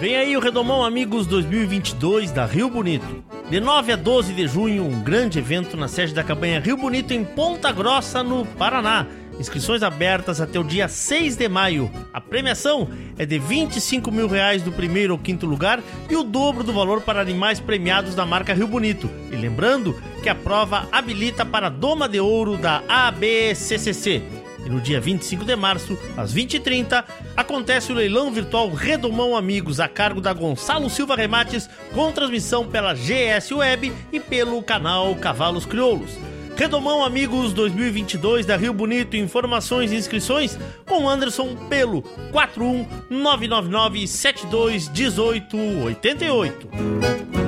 Vem aí o Redomão Amigos 2022 da Rio Bonito. De 9 a 12 de junho, um grande evento na sede da campanha Rio Bonito em Ponta Grossa, no Paraná. Inscrições abertas até o dia 6 de maio. A premiação é de 25 mil reais do primeiro ao quinto lugar e o dobro do valor para animais premiados da marca Rio Bonito. E lembrando que a prova habilita para a Doma de Ouro da ABCCC. E no dia 25 de março, às 20h30, acontece o leilão virtual Redomão Amigos, a cargo da Gonçalo Silva Remates, com transmissão pela GS Web e pelo canal Cavalos Crioulos. Redomão Amigos 2022 da Rio Bonito, informações e inscrições com Anderson pelo 41 999 72 18 88.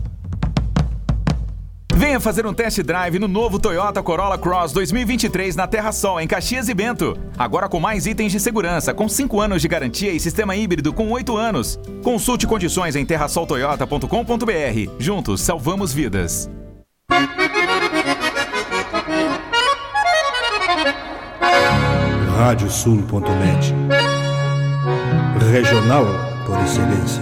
Venha fazer um test drive no novo Toyota Corolla Cross 2023 na Terra Sol, em Caxias e Bento. Agora com mais itens de segurança, com 5 anos de garantia e sistema híbrido com 8 anos. Consulte condições em terrasoltoyota.com.br. Juntos salvamos vidas. Radiosul.net Regional por excelência.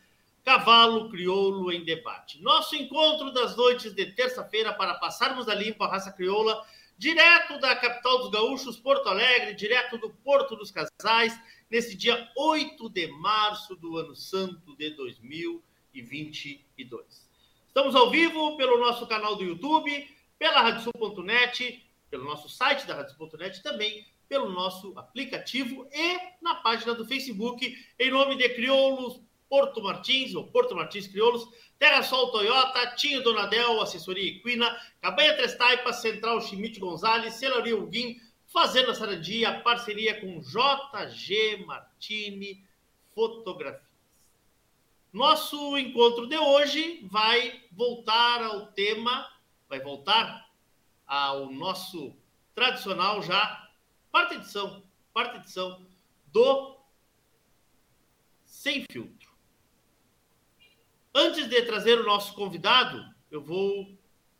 Cavalo Crioulo em Debate. Nosso encontro das noites de terça-feira para passarmos a limpo a raça crioula, direto da capital dos gaúchos, Porto Alegre, direto do Porto dos Casais, nesse dia 8 de março do ano santo de 2022. Estamos ao vivo pelo nosso canal do YouTube, pela Radiosul.net, pelo nosso site da Radiosul.net também pelo nosso aplicativo e na página do Facebook, em nome de Crioulos Porto Martins, ou Porto Martins Crioulos, Terra Sol Toyota, Tinho Donadel, Assessoria Equina, Cabanha Três Taipas, Central Schmidt Gonzalez, Celaria Uguim, Fazenda Sarandia, parceria com JG Martini Fotografias. Nosso encontro de hoje vai voltar ao tema, vai voltar ao nosso tradicional já, quarta edição, quarta edição do Sem Filtro. Antes de trazer o nosso convidado, eu vou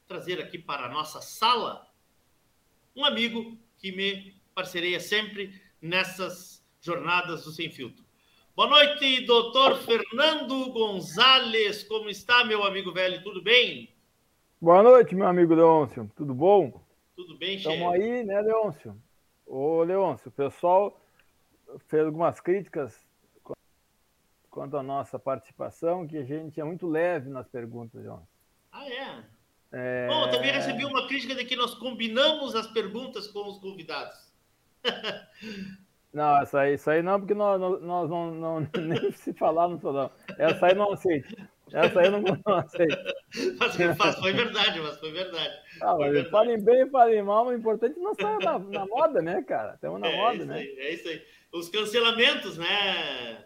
trazer aqui para a nossa sala um amigo que me parceria sempre nessas jornadas do Sem Filtro. Boa noite, doutor Fernando Gonzalez. Como está, meu amigo velho? Tudo bem? Boa noite, meu amigo Leôncio. Tudo bom? Tudo bem, chefe? Estamos aí, né, Leôncio? Ô, Leôncio, o pessoal fez algumas críticas quanto à nossa participação, que a gente é muito leve nas perguntas, Leôncio. Ah, é? é... Bom, eu também recebi uma crítica de que nós combinamos as perguntas com os convidados. Não, essa aí, isso aí não, porque nós, nós não, não, nem se falar não sou não. Essa aí não aceito. Essa aí eu não, não aceito. Mas foi verdade, mas foi verdade. Ah, foi verdade. Falem bem, falem mal, mas o importante é não sair na, na moda, né, cara? Estamos na é, moda, né? Aí, é isso aí. Os cancelamentos, né?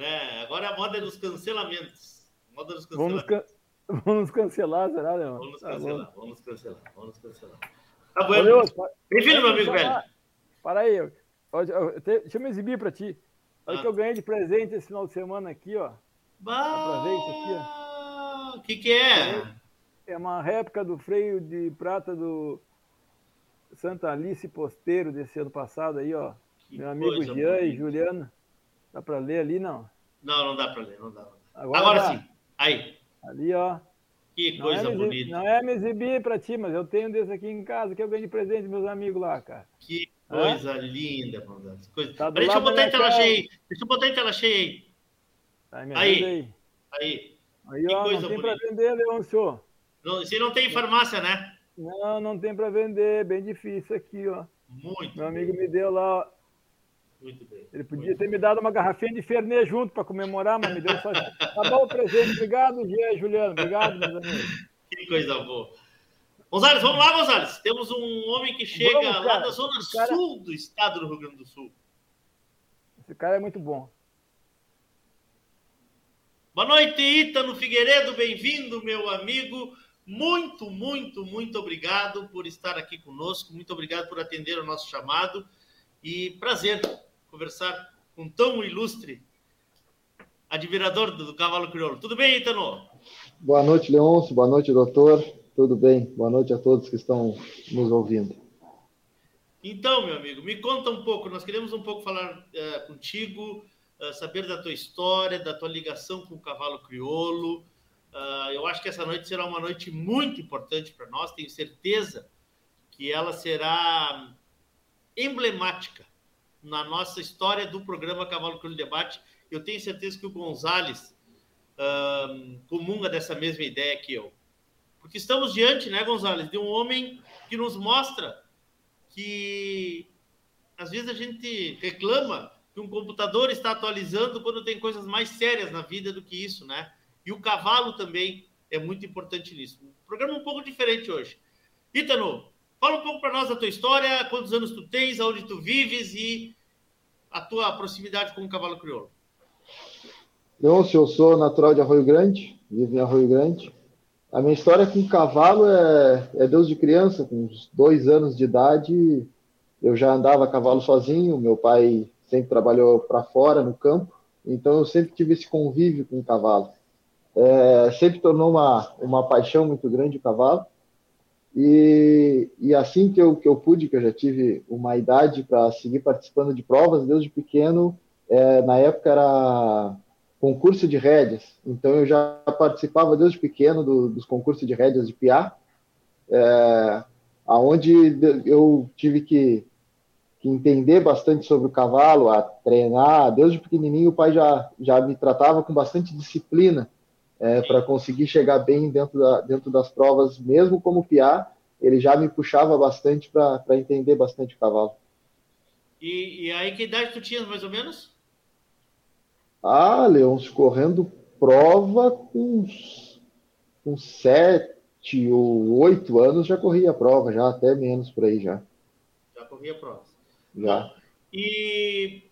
Né? Agora é a moda dos cancelamentos. Moda dos cancelamentos. Vamos, can... vamos cancelar, será, Leão? Vamos nos cancelar, tá vamos cancelar, vamos cancelar. Tá bom. Bem-vindo, meu amigo velho. Para aí, eu, eu, deixa eu me exibir para ti. Olha o ah. que eu ganhei de presente esse final de semana aqui, ó. Aproveita aqui, ó. O que, que é? É uma réplica do freio de prata do Santa Alice Posteiro desse ano passado aí, ó. Que Meu amigo Jean e Juliana. Dá para ler ali, não? Não, não dá para ler, não dá. Agora, Agora sim. Aí. Ali, ó. Que coisa não é bonita. Não é me exibir para ti, mas eu tenho desse aqui em casa que eu ganhei de presente meus amigos lá, cara. Que coisa linda, mano. Coisa... Tá deixa eu botar em tela cheia aí. Deixa eu botar em tela cheia aí. Tá, aí. aí. Aí. Aí, ó, não tem para vender, Leôncio. Não, você não tem farmácia, né? Não, não tem para vender. Bem difícil aqui, ó. Muito. Meu amigo me deu lá, ó. Muito bem. Ele podia ter me dado uma garrafinha de Fernet junto para comemorar, mas me deu só. Tá bom o presente. Obrigado, Gia, Juliano. Obrigado, meus amigos. Que coisa boa. Gonzalez, vamos lá, Gonzalez. Temos um homem que chega vamos, lá da zona cara... sul do estado do Rio Grande do Sul. Esse cara é muito bom. Boa noite, Ítano Figueiredo. Bem-vindo, meu amigo. Muito, muito, muito obrigado por estar aqui conosco. Muito obrigado por atender o nosso chamado. E prazer conversar com tão ilustre admirador do cavalo crioulo. Tudo bem, Itano? Boa noite, Leôncio. Boa noite, doutor. Tudo bem? Boa noite a todos que estão nos ouvindo. Então, meu amigo, me conta um pouco. Nós queremos um pouco falar uh, contigo, uh, saber da tua história, da tua ligação com o cavalo crioulo. Uh, eu acho que essa noite será uma noite muito importante para nós. Tenho certeza que ela será emblemática na nossa história do programa Cavalo Crioulo Debate. Eu tenho certeza que o Gonzales comunga dessa mesma ideia que eu. Porque estamos diante, né, Gonzalez, de um homem que nos mostra que às vezes a gente reclama que um computador está atualizando quando tem coisas mais sérias na vida do que isso, né? E o cavalo também é muito importante nisso. Um programa um pouco diferente hoje. Ítano, fala um pouco para nós da tua história, quantos anos tu tens, aonde tu vives e a tua proximidade com o cavalo crioulo. Leôncio, eu sou natural de Arroio Grande, vivo em Arroio Grande. A minha história com cavalo é, é Deus de criança, com uns dois anos de idade, eu já andava a cavalo sozinho, meu pai sempre trabalhou para fora, no campo, então eu sempre tive esse convívio com o cavalo. É, sempre tornou uma, uma paixão muito grande o cavalo, e, e assim que eu, que eu pude, que eu já tive uma idade para seguir participando de provas, desde pequeno, é, na época era concurso de rédeas, então eu já participava desde pequeno do, dos concursos de rédeas de piá, é, aonde eu tive que, que, entender bastante sobre o cavalo, a treinar, desde pequenininho o pai já, já me tratava com bastante disciplina é, para conseguir chegar bem dentro, da, dentro das provas, mesmo como piá, ele já me puxava bastante para entender bastante o cavalo. E, e aí que idade tu tinha, mais ou menos? Ah, Leôncio, correndo prova com, com sete ou oito anos já corria a prova, já até menos por aí já. Já corria a prova. Já. E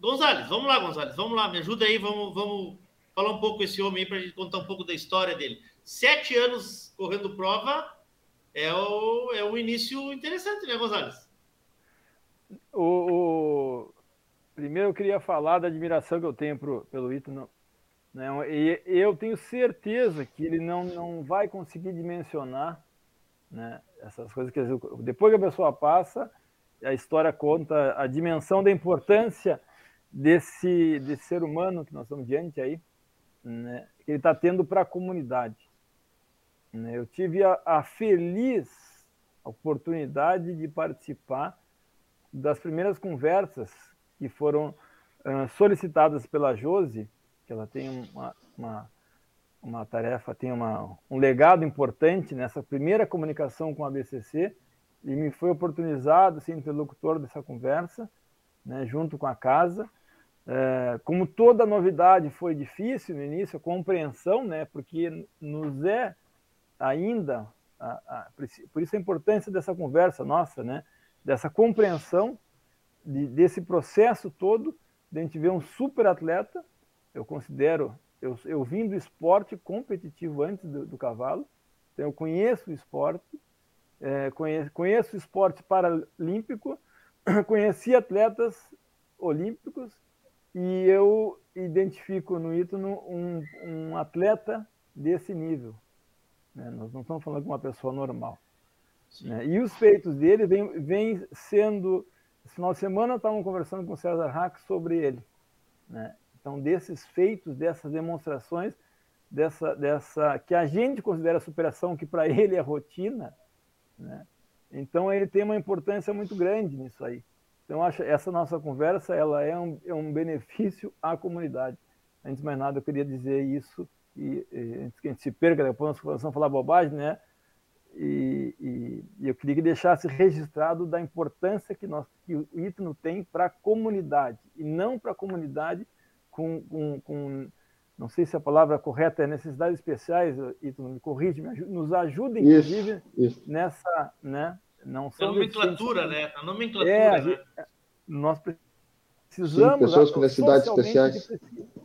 Gonzalez, vamos lá, Gonzalez, vamos lá, me ajuda aí, vamos, vamos falar um pouco esse homem aí para a gente contar um pouco da história dele. Sete anos correndo prova é o, é um início interessante, né, Gonzalez? O, o, Primeiro eu queria falar da admiração que eu tenho pro, pelo Ito. Né? E eu tenho certeza que ele não, não vai conseguir dimensionar né, essas coisas. Que, depois que a pessoa passa, a história conta a dimensão da importância desse, desse ser humano que nós estamos diante aí, né, que ele está tendo para a comunidade. Né? Eu tive a, a feliz oportunidade de participar das primeiras conversas que foram uh, solicitadas pela Josi, que ela tem uma, uma, uma tarefa, tem uma, um legado importante nessa primeira comunicação com a BCC, e me foi oportunizado ser interlocutor dessa conversa, né, junto com a casa. É, como toda novidade foi difícil no início, a compreensão, né, porque nos é ainda, a, a, por isso a importância dessa conversa nossa, né, dessa compreensão de, desse processo todo, de a gente ver um super atleta, eu considero, eu, eu vim do esporte competitivo antes do, do cavalo, então eu conheço o esporte, é, conheço, conheço o esporte paralímpico, conheci atletas olímpicos e eu identifico no Ítalo um, um atleta desse nível. Né? Nós não estamos falando de uma pessoa normal. Né? E os feitos dele vêm vem sendo esse final de semana estavam conversando com o César Hack sobre ele. Né? Então, desses feitos, dessas demonstrações, dessa, dessa que a gente considera superação, que para ele é rotina, né? então ele tem uma importância muito grande nisso aí. Então, acho essa nossa conversa ela é um, é um benefício à comunidade. Antes de mais nada, eu queria dizer isso, e, e antes que a gente se perca, depois nós vamos falar bobagem, né? E, e, e, eu queria que deixasse registrado da importância que, nós, que o Ítano tem para a comunidade, e não para a comunidade com, com, com, não sei se a palavra correta é necessidades especiais, Ítano, me corrige, me ajuda, nos ajuda, inclusive, isso, isso. nessa, né, não são... A nomenclatura, né, a nomenclatura, é, né? Nós precisamos... Sim, pessoas com necessidades especiais. A gente, precisa,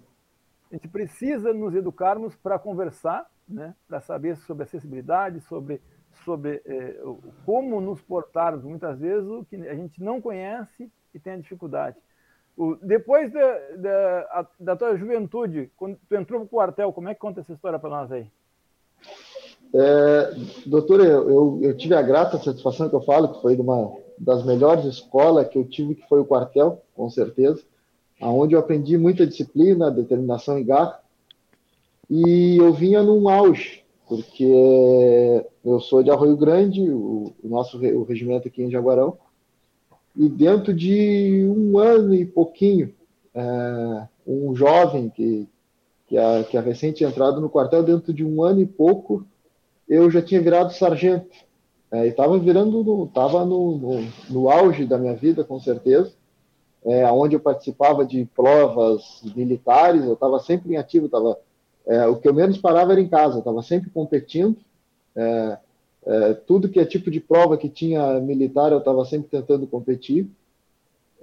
a gente precisa nos educarmos para conversar, né, para saber sobre acessibilidade, sobre sobre é, como nos portarmos, muitas vezes, o que a gente não conhece e tem a dificuldade. O, depois da, da, da, tua juventude, quando tu entrou para o quartel, como é que conta essa história para nós aí? É, doutor, eu, eu, tive a grata satisfação que eu falo, que foi de uma das melhores escolas que eu tive, que foi o quartel, com certeza, aonde eu aprendi muita disciplina, determinação e garra, e eu vinha num auge, porque eu sou de Arroio Grande, o, o nosso o regimento aqui em Jaguarão, e dentro de um ano e pouquinho, é, um jovem que, que, a, que a recente entrado no quartel, dentro de um ano e pouco, eu já tinha virado sargento. É, e estava virando, estava no, no, no, auge da minha vida, com certeza, é, onde eu participava de provas militares, eu estava sempre em ativo, tava, é, o que eu menos parava era em casa, estava sempre competindo, é, é, tudo que é tipo de prova que tinha militar, eu estava sempre tentando competir,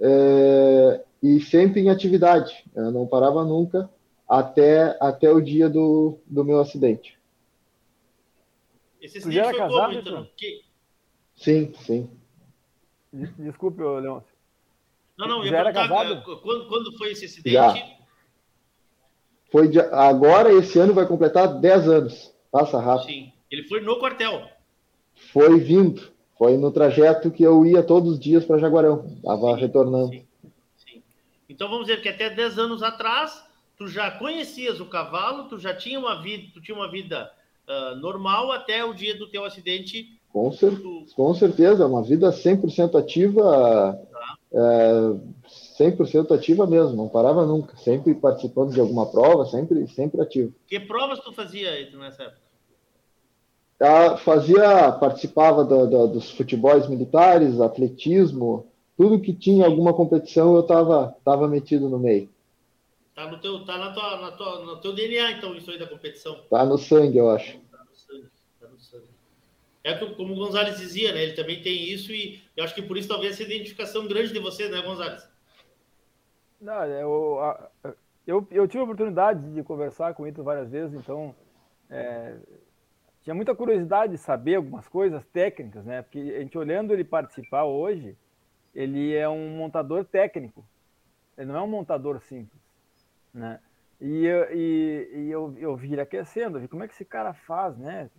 é, e sempre em atividade, eu não parava nunca, até, até o dia do, do meu acidente. Esse acidente foi casado, como, então? Que... Sim, sim. Desculpe, Leão. Não, não, eu já era casado? Quando, quando foi esse acidente? Já. Foi de, agora, esse ano vai completar 10 anos. Passa rápido. Sim. Ele foi no quartel. Foi vindo. Foi no trajeto que eu ia todos os dias para Jaguarão. Estava retornando. Sim, sim. Então vamos dizer que até 10 anos atrás, tu já conhecias o cavalo, tu já tinha uma vida, tu tinha uma vida uh, normal até o dia do teu acidente. Com, cer tu... com certeza, uma vida 100% ativa, tá. é, 100% ativa mesmo, não parava nunca, sempre participando de alguma prova, sempre, sempre ativo. Que provas tu fazia nessa época? Ah, fazia, participava dos futebols militares, atletismo, tudo que tinha alguma competição eu estava tava metido no meio. Tá no teu, tá na tua, na tua, no teu DNA, então, isso aí da competição. Tá no sangue, eu acho. Tá no sangue, tá no sangue. É como o Gonzalez dizia, né? Ele também tem isso e eu acho que por isso talvez essa identificação grande de você, né, Gonzalez? Não, é, eu, eu, eu tive a oportunidade de conversar com ele várias vezes, então é, tinha muita curiosidade de saber algumas coisas técnicas, né? Porque a gente olhando ele participar hoje, ele é um montador técnico. Ele não é um montador simples né? E, eu, e, e eu, eu vi ele aquecendo, eu vi como é que esse cara faz, né?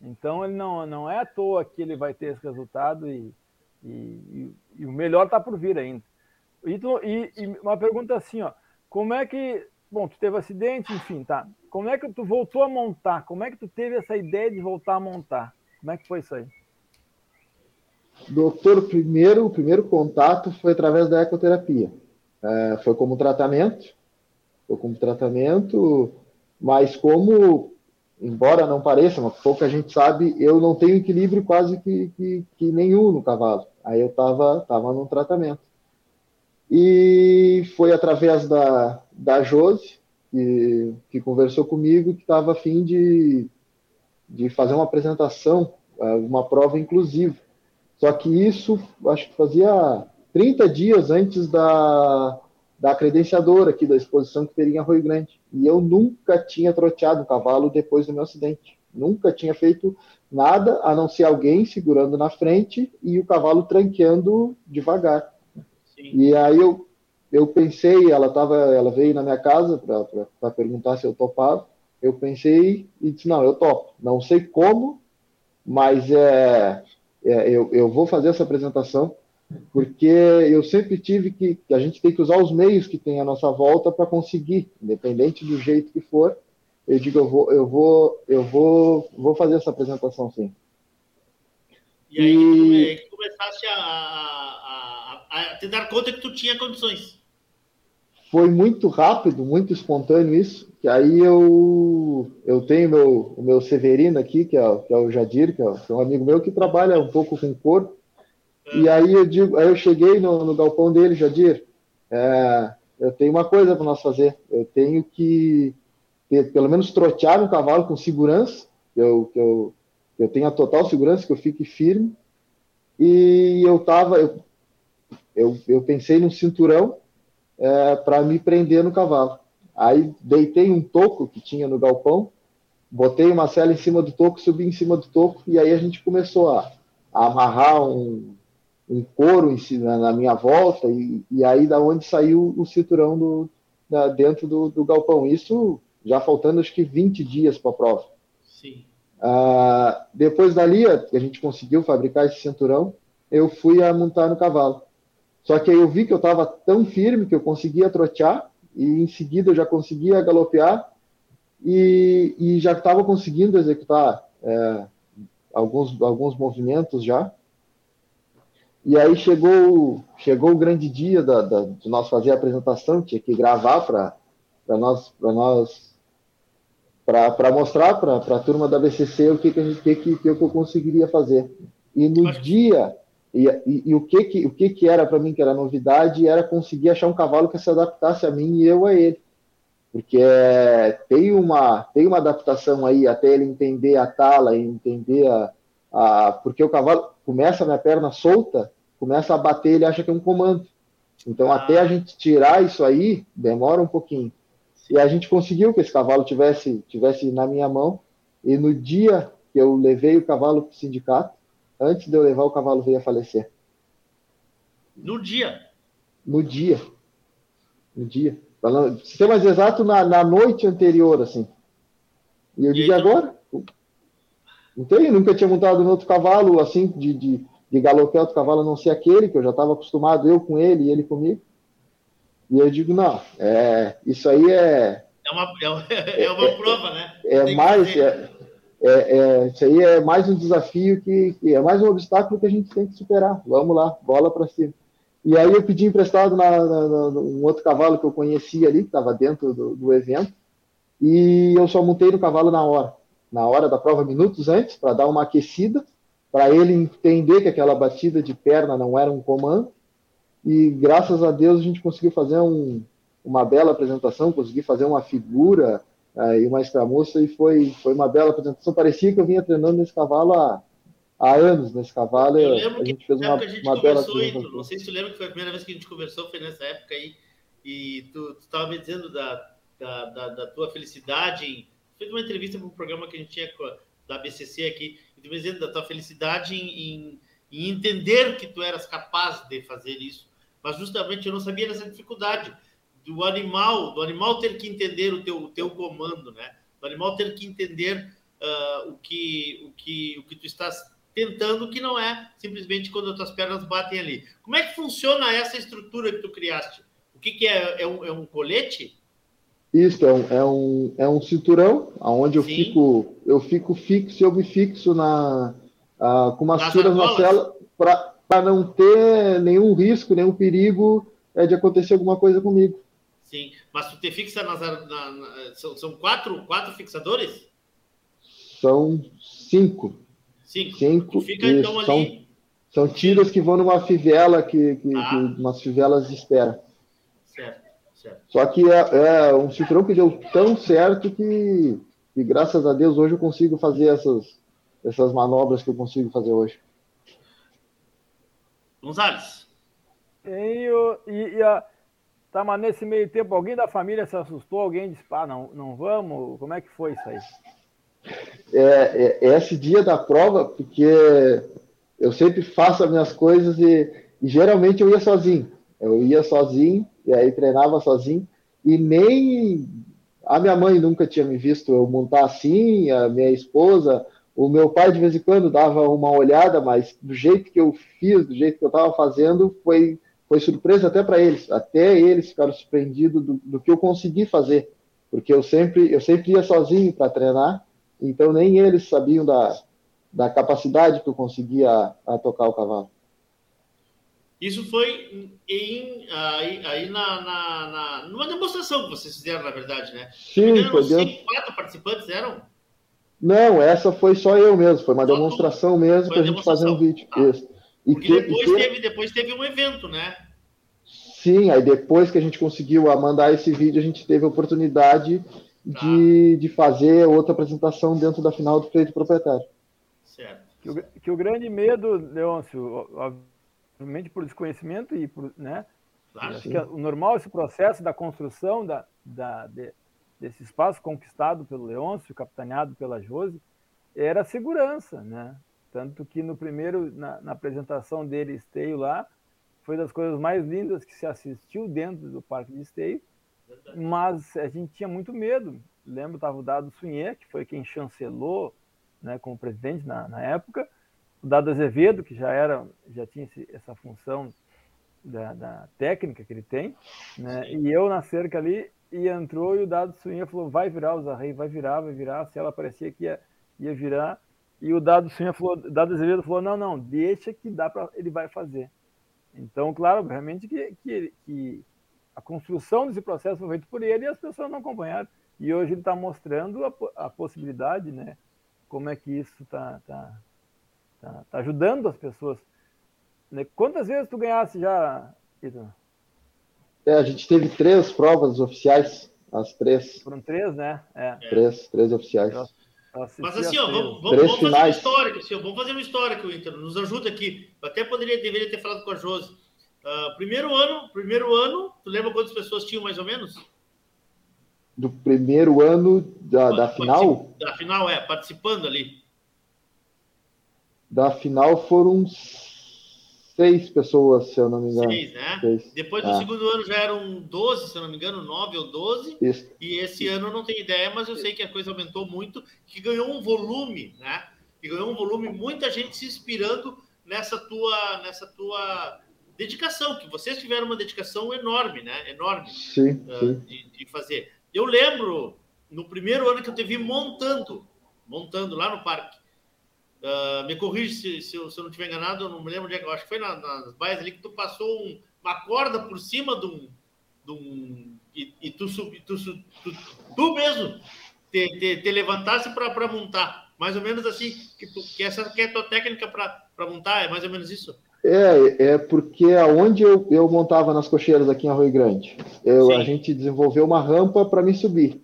Então ele não, não é à toa que ele vai ter esse resultado e, e, e o melhor está por vir ainda. E, e, uma pergunta assim, ó, como é que, bom, tu teve acidente, enfim, tá? Como é que tu voltou a montar? Como é que tu teve essa ideia de voltar a montar? Como é que foi isso aí? Doutor, primeiro, o primeiro contato foi através da ecoterapia. É, foi como tratamento estou com tratamento, mas como, embora não pareça, mas pouca gente sabe, eu não tenho equilíbrio quase que, que, que nenhum no cavalo. Aí eu estava tava num tratamento. E foi através da, da Josi, que, que conversou comigo, que estava a fim de, de fazer uma apresentação, é, uma prova inclusiva. Só que isso, acho que fazia 30 dias antes da, da credenciadora aqui da exposição que teria em Arroio Grande. E eu nunca tinha troteado um cavalo depois do meu acidente. Nunca tinha feito nada a não ser alguém segurando na frente e o cavalo tranqueando devagar. Sim. E aí eu, eu pensei, ela tava, ela veio na minha casa para perguntar se eu topava. Eu pensei e disse: não, eu topo. Não sei como, mas é, é eu, eu vou fazer essa apresentação porque eu sempre tive que, a gente tem que usar os meios que tem à nossa volta para conseguir, independente do jeito que for. Eu digo, eu vou, eu vou, eu vou, vou fazer essa apresentação sim. E aí e... tu começaste a, a, a, a te dar conta que tu tinha condições. Foi muito rápido, muito espontâneo isso. Que aí eu, eu tenho meu, o meu Severino aqui, que é, que é o Jadir, que é, que é um amigo meu que trabalha um pouco com corpo. E aí eu digo, aí eu cheguei no, no galpão dele, Jadir, é, eu tenho uma coisa para nós fazer. Eu tenho que ter, pelo menos trotear um cavalo com segurança, eu, eu tenha total segurança, que eu fique firme. E eu tava, eu, eu, eu pensei num cinturão é, para me prender no cavalo. Aí deitei um toco que tinha no galpão, botei uma cela em cima do toco, subi em cima do toco e aí a gente começou a, a amarrar um, um couro em si, na, na, minha volta, e, e, aí da onde saiu o cinturão do, da, dentro do, do, galpão. Isso já faltando acho que 20 dias para a prova. Sim. Ah, depois dali, a, a gente conseguiu fabricar esse cinturão, eu fui a montar no cavalo. Só que aí eu vi que eu estava tão firme que eu conseguia trotear, e em seguida eu já conseguia galopear, e, e já estava conseguindo executar é, alguns, alguns movimentos já. E aí chegou, chegou o grande dia da, da, de nós fazer a apresentação, tinha que gravar para nós, nós para mostrar para a turma da BCC o que, que, a gente, que, que, que eu conseguiria fazer. E no dia, e, e, e, o, que, que, o que, que era para mim que era novidade, era conseguir achar um cavalo que se adaptasse a mim e eu a ele. Porque é, tem, uma, tem uma adaptação aí até ele entender a tala, entender a, a. Porque o cavalo começa a minha perna solta, começa a bater, ele acha que é um comando. Então, ah. até a gente tirar isso aí, demora um pouquinho. E a gente conseguiu que esse cavalo tivesse, tivesse na minha mão. E no dia que eu levei o cavalo para o sindicato, antes de eu levar, o cavalo veio a falecer. No dia? No dia. No dia. Falando, ser mais exato, na, na noite anterior, assim. E eu e digo, então... agora? Não tem, nunca tinha montado no outro cavalo, assim, de, de, de galope outro cavalo, a não ser aquele, que eu já estava acostumado, eu com ele e ele comigo. E eu digo, não, é, isso aí é. É uma, é, é uma prova, né? É mais. É, é, é, isso aí é mais um desafio que, que, é mais um obstáculo que a gente tem que superar. Vamos lá, bola para cima. E aí eu pedi emprestado na, na, na, um outro cavalo que eu conhecia ali, que estava dentro do, do, evento, e eu só montei no cavalo na hora, na hora da prova, minutos antes, para dar uma aquecida, para ele entender que aquela batida de perna não era um comando, e graças a Deus a gente conseguiu fazer um, uma bela apresentação, consegui fazer uma figura uh, e uma escramuça, e foi, foi uma bela apresentação. Parecia que eu vinha treinando nesse cavalo há, há anos, nesse cavalo. Eu lembro a gente fez uma, a gente uma bela apresentação. Não sei se tu lembra que foi a primeira vez que a gente conversou, foi nessa época aí, e tu estava me dizendo da, da, da, da, tua felicidade em... Fez uma entrevista para um programa que a gente tinha da BCC aqui, e dizendo da tua felicidade em, em, em entender que tu eras capaz de fazer isso mas justamente eu não sabia dessa dificuldade do animal, do animal ter que entender o teu, o teu comando, né? Do animal ter que entender uh, o, que, o, que, o que tu estás tentando, que não é simplesmente quando as tuas pernas batem ali. Como é que funciona essa estrutura que tu criaste? O que, que é? É um, é um colete? Isso, é um, é um, é um cinturão, onde eu fico, eu fico fixo, eu me fixo na, uh, com umas tiras na cela para não ter nenhum risco, nenhum perigo é, de acontecer alguma coisa comigo. Sim, mas tu te fixa nas. Na, na, são, são quatro, quatro fixadores? São cinco. Cinco. cinco fica então ali. São, são tiras que vão numa fivela, que, que, ah. que umas fivelas de espera. Certo. Só que é, é um cinturão que deu tão certo que, que, graças a Deus, hoje eu consigo fazer essas, essas manobras que eu consigo fazer hoje. Gonzalez. E, e, e a, tá, mas nesse meio tempo, alguém da família se assustou? Alguém disse, pá, não, não vamos? Como é que foi isso aí? É, é, é esse dia da prova, porque eu sempre faço as minhas coisas e, e, geralmente eu ia sozinho. Eu ia sozinho, e aí treinava sozinho, e nem a minha mãe nunca tinha me visto eu montar assim, a minha esposa, o meu pai, de vez em quando, dava uma olhada, mas do jeito que eu fiz, do jeito que eu estava fazendo, foi, foi surpresa até para eles. Até eles ficaram surpreendidos do, do, que eu consegui fazer. Porque eu sempre, eu sempre ia sozinho para treinar, então nem eles sabiam da, da capacidade que eu conseguia a, tocar o cavalo. Isso foi em, aí, aí na, na, na, numa demonstração que vocês fizeram, na verdade, né? Sim, foi dentro... quatro participantes eram? Não, essa foi só eu mesmo, foi uma só demonstração tu... mesmo para a gente fazer um vídeo. Ah. Isso. E que, depois, e que... Teve, depois teve um evento, né? Sim, aí depois que a gente conseguiu mandar esse vídeo, a gente teve a oportunidade tá. de, de fazer outra apresentação dentro da final do pleito proprietário. Certo. Que o, que o grande medo, Leôncio, obviamente por desconhecimento e por, né? Claro, acho que o normal esse processo da construção da, da, de, desse espaço conquistado pelo Leôncio, capitaneado pela Jose, era a segurança, né? Tanto que no primeiro, na, na, apresentação dele, esteio lá, foi das coisas mais lindas que se assistiu dentro do Parque de Esteio, mas a gente tinha muito medo. Lembro, estava o Dado Sunhê, que foi quem chancelou né, como presidente na, na época, o Dado Azevedo, que já era, já tinha esse, essa função da, da, técnica que ele tem, né, e eu na cerca ali, e entrou e o Dado Suinha falou, vai virar o Zarrei, vai virar, vai virar, se ela parecia que ia, ia virar, e o Dado Suinha falou, Dado Azevedo falou, não, não, deixa que dá para ele vai fazer. Então, claro, obviamente que, que, que, a construção desse processo foi feita por ele e as pessoas não acompanharam. E hoje ele está mostrando a, a, possibilidade, né? Como é que isso está tá, tá, tá ajudando as pessoas. Né? Quantas vezes tu ganhasse já, Ito? É, a gente teve três provas oficiais, as três. Foram três, né? É. Três, três oficiais. Eu, eu Mas assim, ó, vamos, vamos, vamos fazer uma história, assim, ó, vamos fazer uma história que o Inter nos ajuda aqui. Eu até poderia, deveria ter falado com a Josi. Uh, primeiro ano, primeiro ano, tu lembra quantas pessoas tinham mais ou menos? do primeiro ano da, da final? Da final, é, participando ali. Da final foram seis pessoas, se eu não me engano. Seis, né? Seis. Depois do é. segundo ano já eram 12, se eu não me engano, nove ou 12. Isso. E esse ano eu não tenho ideia, mas eu sei que a coisa aumentou muito, que ganhou um volume, né? Que ganhou um volume, muita gente se inspirando nessa tua, nessa tua dedicação, que vocês tiveram uma dedicação enorme, né? Enorme sim, uh, sim. De, de fazer. Eu lembro, no primeiro ano que eu te vi montando, montando lá no parque. Uh, me corrige se, se, eu, se, eu, não estiver enganado, eu não me lembro onde é que acho que foi na, nas baias ali que tu passou um, uma corda por cima de um. De um e, e tu, tu, tu, tu, tu mesmo te, te, te levantasse para montar. Mais ou menos assim, que, tu, que essa que é a tua técnica para montar, é mais ou menos isso? É, é porque aonde eu, eu montava nas cocheiras aqui em Arroio Grande, eu, a gente desenvolveu uma rampa para me subir.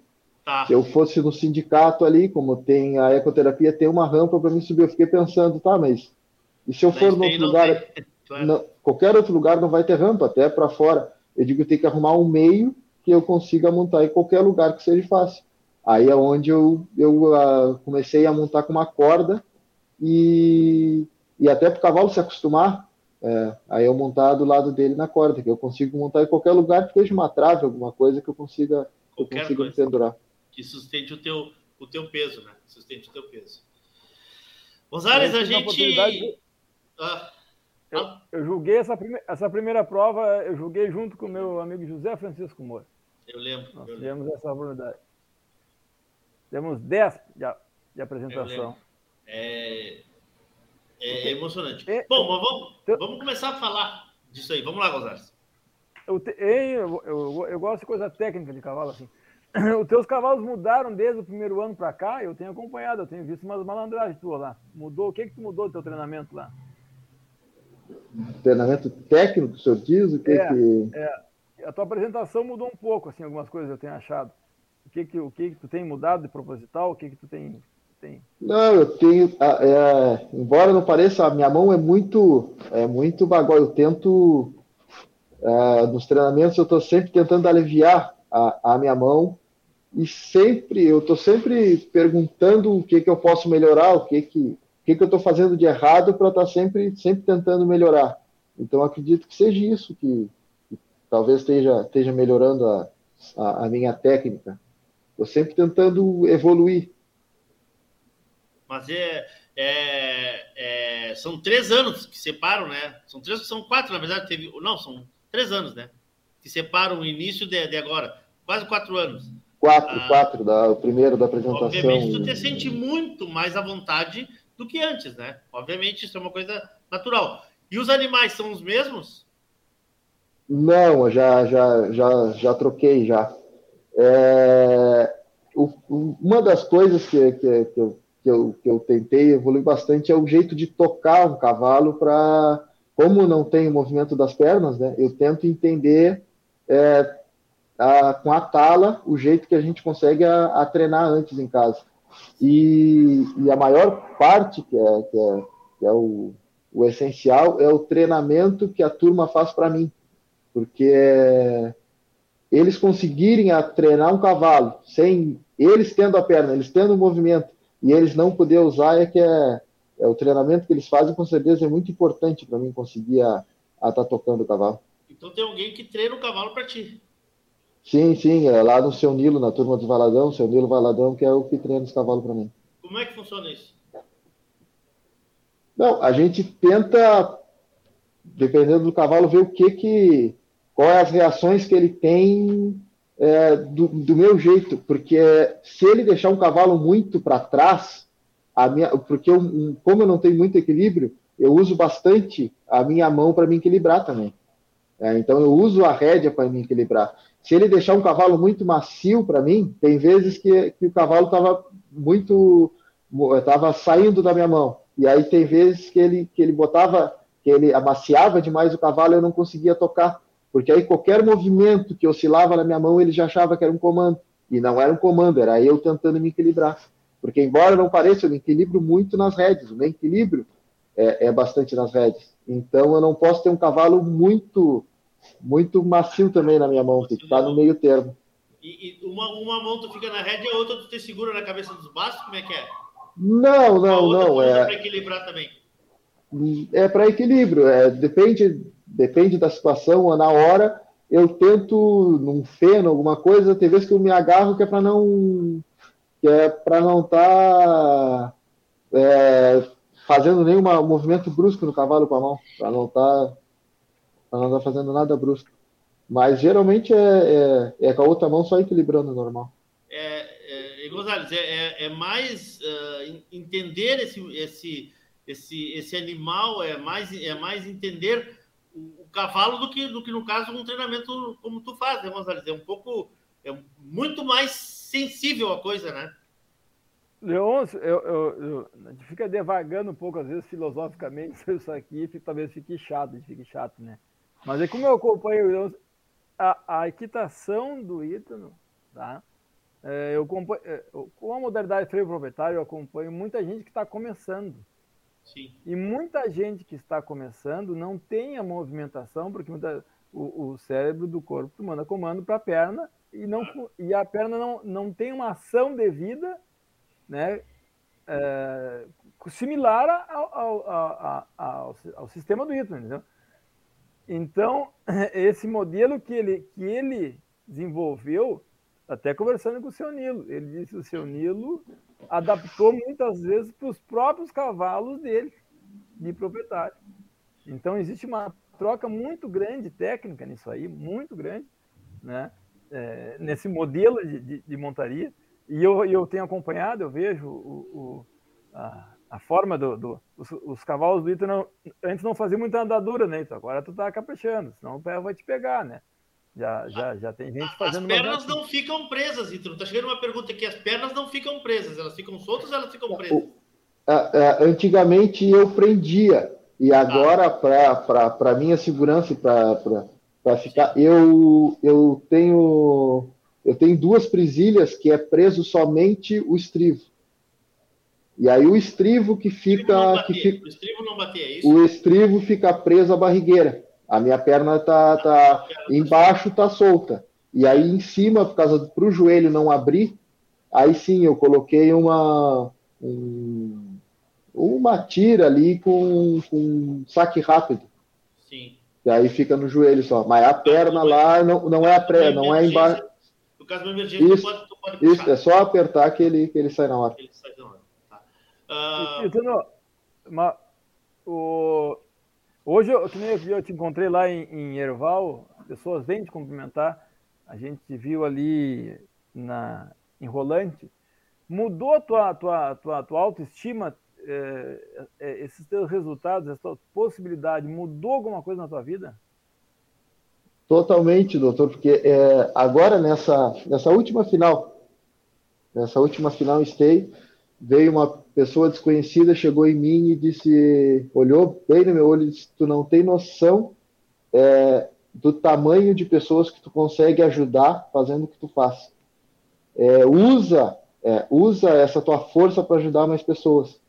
Tá. Se eu fosse no sindicato ali, como tem a ecoterapia, tem uma rampa para me subir. Eu fiquei pensando, tá, mas e se eu for no outro lugar, não, qualquer outro lugar não vai ter rampa, até para fora. Eu digo, tem que arrumar um meio que eu consiga montar em qualquer lugar que seja fácil. Aí é onde eu, eu uh, comecei a montar com uma corda e, e até para o cavalo se acostumar, é, aí eu montar do lado dele na corda, que eu consigo montar em qualquer lugar que esteja uma trave, alguma coisa que eu consiga, eu consiga coisa pendurar. Que sustente o teu, o teu peso, né? Sustente o teu peso. Gonzalez, a gente. Ah, eu, ah. eu, julguei essa, prime... essa primeira prova, eu julguei junto com o meu amigo José Francisco Moura. Eu lembro. Nós eu tivemos lembro. essa oportunidade. Temos 10 de, de apresentação. É, é emocionante. É, Bom, mas vamos, vamos começar a falar disso aí. Vamos lá, Gonzalez. Eu, te, eu, eu, eu, gosto de coisa técnica de cavalo, assim. Os teus cavalos mudaram desde o primeiro ano para cá? Eu tenho acompanhado, eu tenho visto umas malandragens tuas lá. Mudou? O que que tu mudou do teu treinamento lá? Treinamento técnico, o senhor diz? O que é, que... é. A tua apresentação mudou um pouco, assim, algumas coisas eu tenho achado. O que que, o que, que tu tem mudado de proposital? O que que tu tem tem? Não, eu tenho. É, embora não pareça, a minha mão é muito, é muito bagulho. Eu tento. É, nos treinamentos, eu estou sempre tentando aliviar a, minha mão e sempre, eu estou sempre perguntando o que, que eu posso melhorar, o que, que, o que, que eu estou fazendo de errado para estar tá sempre, sempre tentando melhorar. Então, acredito que seja isso que, que talvez esteja, esteja melhorando a, a, a minha técnica. Estou sempre tentando evoluir. Mas é, é, é, são três anos que separam, né? São três, são quatro, na verdade, teve. Não, são três anos, né? Que separam o início de, de agora. Quase quatro anos. Quatro, ah, quatro, da, o primeiro da apresentação. Obviamente, tu te sente muito mais à vontade do que antes, né? Obviamente, isso é uma coisa natural. E os animais são os mesmos? Não, já, já, já, já troquei já. É, o, uma das coisas que, que, que eu que eu, que eu tentei evoluir bastante é o jeito de tocar um cavalo para, como não tem o movimento das pernas, né, eu tento entender é, a, com a tala o jeito que a gente consegue a, a treinar antes em casa. E, e, a maior parte, que é, que é, que é o, o essencial, é o treinamento que a turma faz para mim. Porque é, eles conseguirem a treinar um cavalo sem eles tendo a perna, eles tendo o movimento, e eles não poder usar é que é, é, o treinamento que eles fazem com certeza é muito importante para mim conseguir a estar tá tocando o cavalo. Então tem alguém que treina o cavalo para ti. Sim, sim, é lá no seu Nilo, na turma do Valadão, seu Nilo Valadão, que é o que treina os cavalos para mim. Como é que funciona isso? Não, a gente tenta, dependendo do cavalo, ver o que que, qual é as reações que ele tem é, do, do, meu jeito, porque se ele deixar um cavalo muito para trás, a minha, porque eu, como eu não tenho muito equilíbrio, eu uso bastante a minha mão para me equilibrar também. É, então eu uso a rédea para me equilibrar. se ele deixar um cavalo muito macio para mim, tem vezes que, que o cavalo estava muito estava saindo da minha mão. E aí tem vezes que ele que ele botava, que ele amaciava demais o cavalo, eu não conseguia tocar, porque aí qualquer movimento que oscilava na minha mão, ele já achava que era um comando. E não era um comando, era eu tentando me equilibrar. Porque embora não pareça, eu me equilibro muito nas rédeas. O meu equilíbrio é, é bastante nas rédeas. Então eu não posso ter um cavalo muito muito macio também na minha mão, tem que estar no meio termo. E, e, uma, uma mão tu fica na rédea e a outra tu te segura na cabeça dos bastos, como é que é? Não, não, não. É para equilibrar também. É para equilíbrio, é, depende, depende da situação ou na hora. Eu tento num feno, alguma coisa, tem vezes que eu me agarro que é para não que é para não estar tá, é, fazendo nenhum movimento brusco no cavalo com a mão, para não estar tá não está fazendo nada brusco. Mas geralmente é, é, é, com a outra mão só equilibrando normal. É, é, Gonzalez, é, é, é mais uh, entender esse, esse, esse, esse animal, é mais, é mais entender o, o, cavalo do que, do que, no caso, um treinamento como tu faz, né, Gonzalez? É um pouco, é muito mais sensível a coisa, né? Leôncio, eu, eu, eu, a gente fica devagando um pouco, às vezes, filosoficamente, isso aqui, talvez fique chato, fique chato, né? Mas é como eu acompanho a, a equitação do Ítalo, tá? É, eu acompanho, é, com a modalidade freio proprietário, eu acompanho muita gente que está começando. Sim. E muita gente que está começando não tem a movimentação, porque muita, o, o, cérebro do corpo manda comando para a perna e, não, e a perna não, não tem uma ação devida né, é, similar ao, ao, ao, ao, ao sistema do Ítalo, entendeu? Então, esse modelo que ele, que ele desenvolveu, até conversando com o seu Nilo, ele disse que o seu Nilo adaptou muitas vezes para os próprios cavalos dele, de proprietário. Então, existe uma troca muito grande técnica nisso aí, muito grande, né? É, nesse modelo de, de, de, montaria. E eu, eu tenho acompanhado, eu vejo o, o a, a forma do, do os, os, cavalos do Ito não, antes não faziam muita andadura, né? Então agora tu tá caprichando, senão o pé vai te pegar, né? Já, já, já tem gente fazendo. As pernas não ficam presas, Ítalo. Tá chegando uma pergunta aqui: as pernas não ficam presas, elas ficam soltas ou elas ficam presas? antigamente eu prendia, e tá. agora, ah. para minha segurança e para ficar, eu, eu tenho eu tenho duas presilhas que é preso somente o estrivo. E aí o estrivo que fica. que fica o estrivo não bater, é isso? O estrivo fica preso à barrigueira. A minha perna tá, tá embaixo, tá solta. E aí em cima, por causa para o joelho não abrir, aí sim eu coloquei uma um, uma tira ali com, com saque rápido. Sim. E aí fica no joelho só. Mas a perna lá não, não é a pré, não é embaixo. No caso do emergência, isso, tu pode, tu pode Isso, é só apertar que ele, que ele sai na hora. Ele sai na hora. Uh... Então, mas, o... Hoje, eu, que nem eu, te encontrei lá em, em Erval, pessoas vêm te cumprimentar. A gente viu ali na enrolante. Mudou a tua, tua, tua, tua autoestima, é, é, esses teus resultados, essa possibilidade, mudou alguma coisa na tua vida? Totalmente, doutor, porque é, agora nessa, nessa última final, nessa última final stay, veio uma pessoa desconhecida, chegou em mim e disse, olhou bem no meu olho e disse, tu não tem noção é, do tamanho de pessoas que tu consegue ajudar fazendo o que tu faz. É, usa, é, usa essa tua força para ajudar mais pessoas.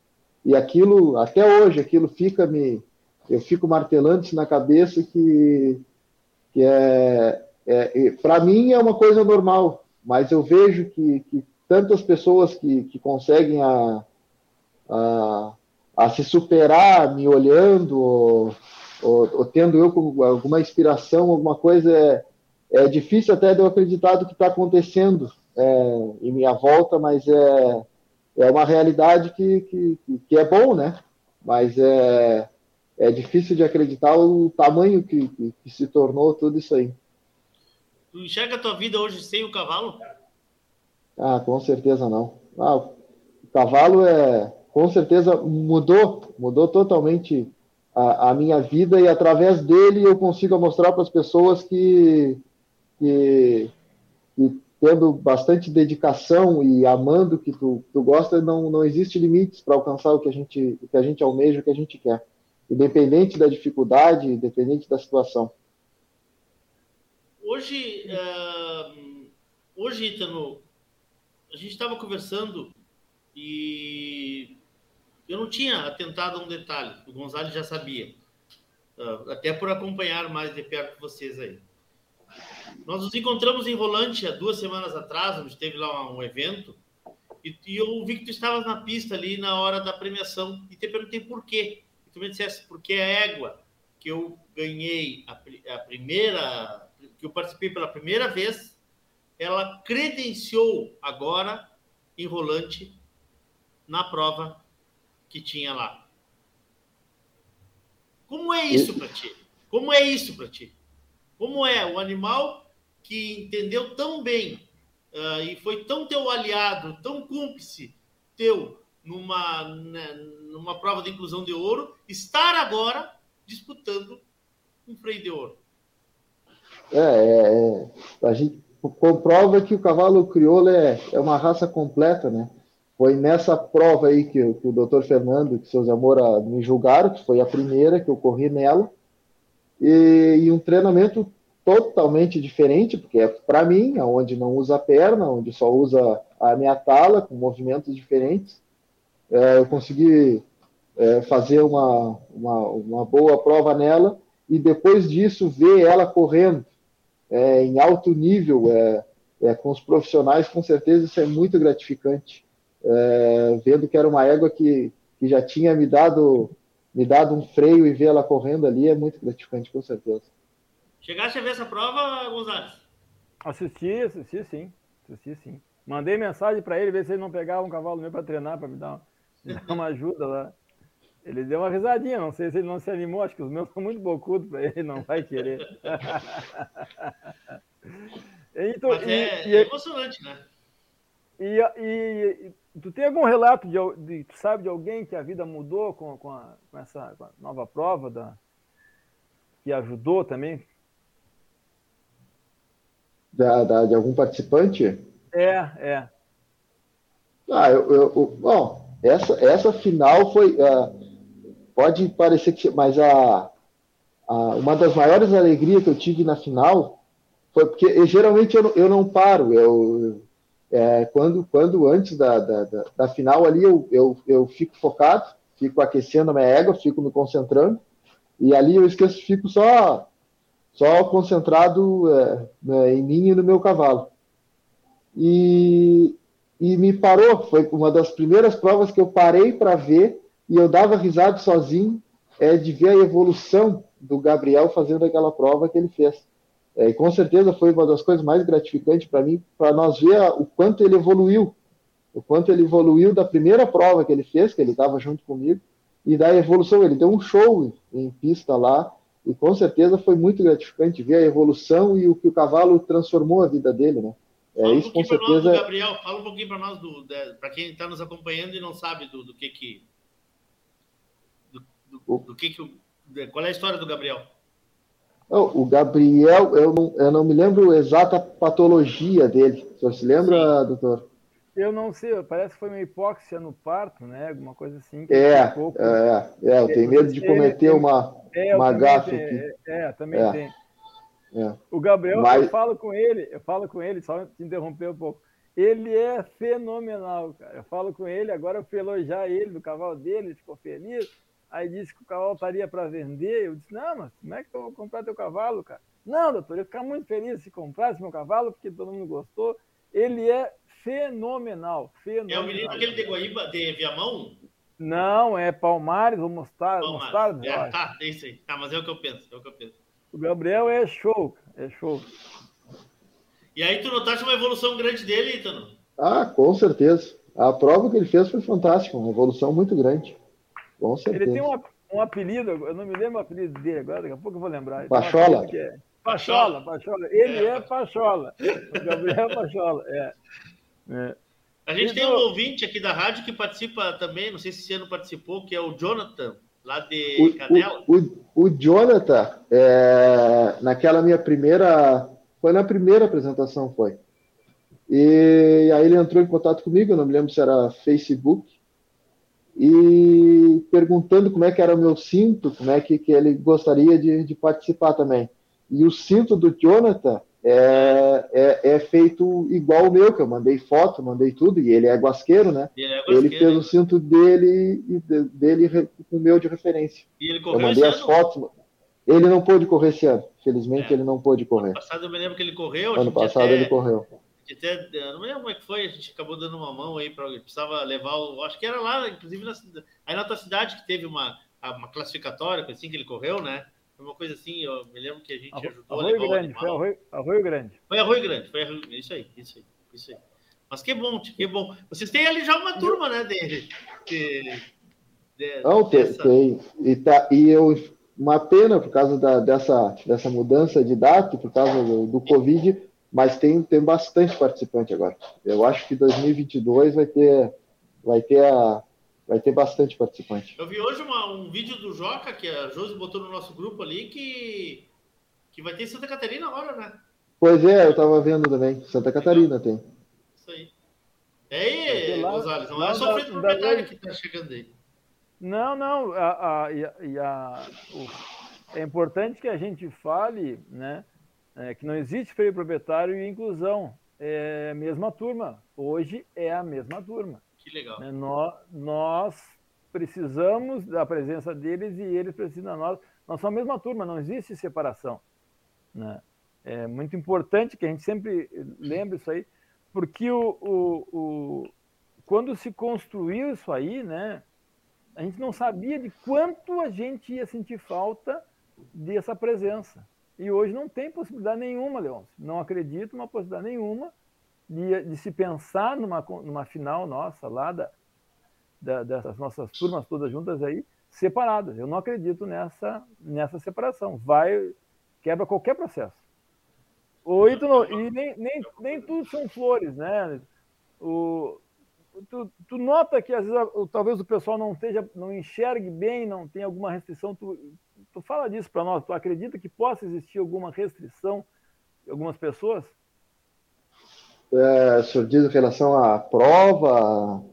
E aquilo, até hoje, aquilo fica me, eu fico martelando isso na cabeça que, que é, é para mim é uma coisa normal, mas eu vejo que, que tantas pessoas que, que conseguem a, a, a se superar me olhando, ou, ou, ou, tendo eu alguma inspiração, alguma coisa, é, é difícil até de eu acreditar do que está acontecendo é, em minha volta, mas é, é uma realidade que, que, que é bom, né? Mas é, é difícil de acreditar o tamanho que, que, que se tornou tudo isso aí. Tu enxerga a tua vida hoje sem o cavalo? Ah, com certeza não. Ah, o cavalo é, com certeza mudou, mudou totalmente a, a minha vida e através dele eu consigo mostrar para as pessoas que, que, e tendo bastante dedicação e amando o que tu, tu gosta, não, não existe limites para alcançar o que a gente o que a gente almeja, o que a gente quer, independente da dificuldade, independente da situação. Hoje, uh, hoje, Itano, a gente estava conversando e eu não tinha atentado a um detalhe, o Gonzalo já sabia, uh, até por acompanhar mais de perto vocês aí. Nós nos encontramos em há duas semanas atrás, onde teve lá um evento, e, e eu vi que tu estavas na pista ali na hora da premiação, e te perguntei por quê. Tu me disseste, porque a égua que eu ganhei a, a primeira, que eu participei pela primeira vez, ela credenciou agora em Rolante na prova que tinha lá. Como é isso para ti? Como é isso para ti? Como é o animal que entendeu tão bem uh, e foi tão teu aliado, tão cúmplice teu numa, né, numa prova de inclusão de ouro, estar agora disputando um freio de ouro? É, é, é, a gente comprova que o cavalo crioulo é, é uma raça completa, né? Foi nessa prova aí que, que o doutor Fernando e o seu Zamora me julgaram, que foi a primeira que eu corri nela, e, e um treinamento totalmente diferente, porque é para mim, onde não usa a perna, onde só usa a minha tala, com movimentos diferentes. É, eu consegui é, fazer uma, uma, uma, boa prova nela e depois disso ver ela correndo é, em alto nível é, é, com os profissionais, com certeza isso é muito gratificante. É, vendo que era uma égua que, que já tinha me dado, me dado um freio e ver ela correndo ali é muito gratificante, com certeza. Chegaste a ver essa prova, Gonzalez? Assisti, assisti sim. Assisti sim. Mandei mensagem para ele ver se ele não pegava um cavalo meu para treinar, para me dar uma ajuda lá. Ele deu uma risadinha, não sei se ele não se animou, acho que os meus são muito bocudos para ele, não vai querer. então, Mas é, e, é emocionante, né? E, e, e, tu tem algum relato de, de, tu sabe de alguém que a vida mudou com, com, a, com essa com a nova prova da que ajudou também? Da, da, de algum participante? É, é. Ah, eu, eu, bom, essa, essa final foi. Uh, pode parecer que. Mas a, a, uma das maiores alegrias que eu tive na final foi porque eu, geralmente eu, eu não paro. Eu, é, quando, quando antes da, da, da, da, final ali eu, eu, eu fico focado, fico aquecendo a minha égua, fico me concentrando, e ali eu esqueço, fico só, só concentrado é, né, em mim e no meu cavalo. E, e me parou, foi uma das primeiras provas que eu parei para ver e eu dava risada sozinho é, de ver a evolução do Gabriel fazendo aquela prova que ele fez. É, e com certeza foi uma das coisas mais gratificantes para mim, para nós ver o quanto ele evoluiu, o quanto ele evoluiu da primeira prova que ele fez, que ele estava junto comigo, e da evolução. Ele deu um show em pista lá, e com certeza foi muito gratificante ver a evolução e o que o cavalo transformou a vida dele, né? É, fala isso um com certeza. Nós, Gabriel, fala um pouquinho para nós, para quem está nos acompanhando e não sabe do, do que que do, do que, que qual é a história do Gabriel? o Gabriel, eu não, eu não me lembro a exata patologia dele. O senhor se lembra, Sim. doutor? Eu não sei, parece que foi uma hipóxia no parto, né? Alguma coisa assim. É, ficou... é, é, eu tenho medo de cometer uma, é, uma gafe aqui. É, é, também é. tem. É. O Gabriel, Mas... eu falo com ele, eu falo com ele, só te interromper um pouco. Ele é fenomenal, cara. Eu falo com ele, agora eu fui elogiar ele do cavalo dele, ele ficou feliz. Aí disse que o cavalo estaria para vender. Eu disse, não, mas como é que eu vou comprar teu cavalo, cara? Não, doutor, eu ia ficar muito feliz se comprasse meu cavalo, porque todo mundo gostou. Ele é fenomenal, fenomenal. É o menino aquele de Guaíba, de Viamão? Não, é Palmares ou Mostarda. Mostarda é, tá, é isso aí. Tá, mas é o que eu penso, é o que eu penso. O Gabriel é show, é show. E aí tu notaste uma evolução grande dele, Itano? Ah, com certeza. A prova que ele fez foi fantástica, uma evolução muito grande. Com certeza. Ele tem um, um apelido, eu não me lembro o apelido dele agora, daqui a pouco eu vou lembrar. Pachola. É Pachola, Pachola. Ele é, é Pachola. O Gabriel Pachola, é. é. A gente tem um ouvinte aqui da rádio que participa também, não sei se esse ano participou, que é o Jonathan, lá de o, Canela. O, o, o Jonathan, é, naquela minha primeira. Foi na primeira apresentação, foi. E aí ele entrou em contato comigo, eu não me lembro se era Facebook, e perguntando como é que era o meu cinto, como é que, que ele gostaria de, de participar também. E o cinto do Jonathan é, é, é, feito igual o meu, que eu mandei foto, mandei tudo, e ele é guasqueiro, né? Ele, é ele fez o cinto dele e dele com o meu de referência. E ele correu eu mandei as fotos. Ele não pôde correr esse ano. Felizmente é. ele não pôde correr. Ano passado eu me lembro que ele correu. Ano passado até, ele correu. Até, não me lembro como é que foi, a gente acabou dando uma mão aí para precisava levar o. Acho que era lá, inclusive na, aí na tua cidade que teve uma, uma classificatória, assim que ele correu, né? Foi uma coisa assim, eu me lembro que a gente Arroio, ajudou Arroio a levar Grande, foi Arroio, Grande. Foi Arroio Grande, foi Arroio, isso aí, isso aí, isso aí. Mas que bom, que bom. Vocês têm ali já uma turma, né, de, de, de Não, tem, tem. E, tá, e eu, uma pena por causa da, dessa, dessa mudança de data, por causa do, do Covid, mas tem, tem bastante participante agora. Eu acho que 2022 vai ter, vai ter a, vai ter bastante participante. Eu vi hoje uma, um vídeo do Joca, que a Josi botou no nosso grupo ali, que, que vai ter em Santa Catarina agora, né? Pois é, eu tava vendo também. Santa Catarina tem. Isso aí. É aí, Gonzalez, não é só o proprietário que tá chegando aí. Não, não. A, a, e a, o, é importante que a gente fale, né? É, que não existe freio proprietário e inclusão. É a mesma turma. Hoje é a mesma turma. Que legal. Né? Nós, nós precisamos da presença deles e eles precisam da nós. Nós somos a mesma turma, não existe separação. Né? É muito importante que a gente sempre lembre isso aí, porque o, o, o, quando se construiu isso aí, né, a gente não sabia de quanto a gente ia sentir falta dessa presença. E hoje não tem possibilidade nenhuma, Leôncio. Não acredito numa possibilidade nenhuma de, de se pensar numa, numa final nossa lá da, da, dessas nossas turmas todas juntas aí, separadas. Eu não acredito nessa, nessa separação. Vai, quebra qualquer processo. O Ítalo, e nem, nem, nem tudo são flores, né? O, tu, tu nota que às vezes talvez o pessoal não esteja, não enxergue bem, não tem alguma restrição. Tu, tu fala disso para nós. Tu acredita que possa existir alguma restrição de algumas pessoas? É, o senhor diz em relação à prova?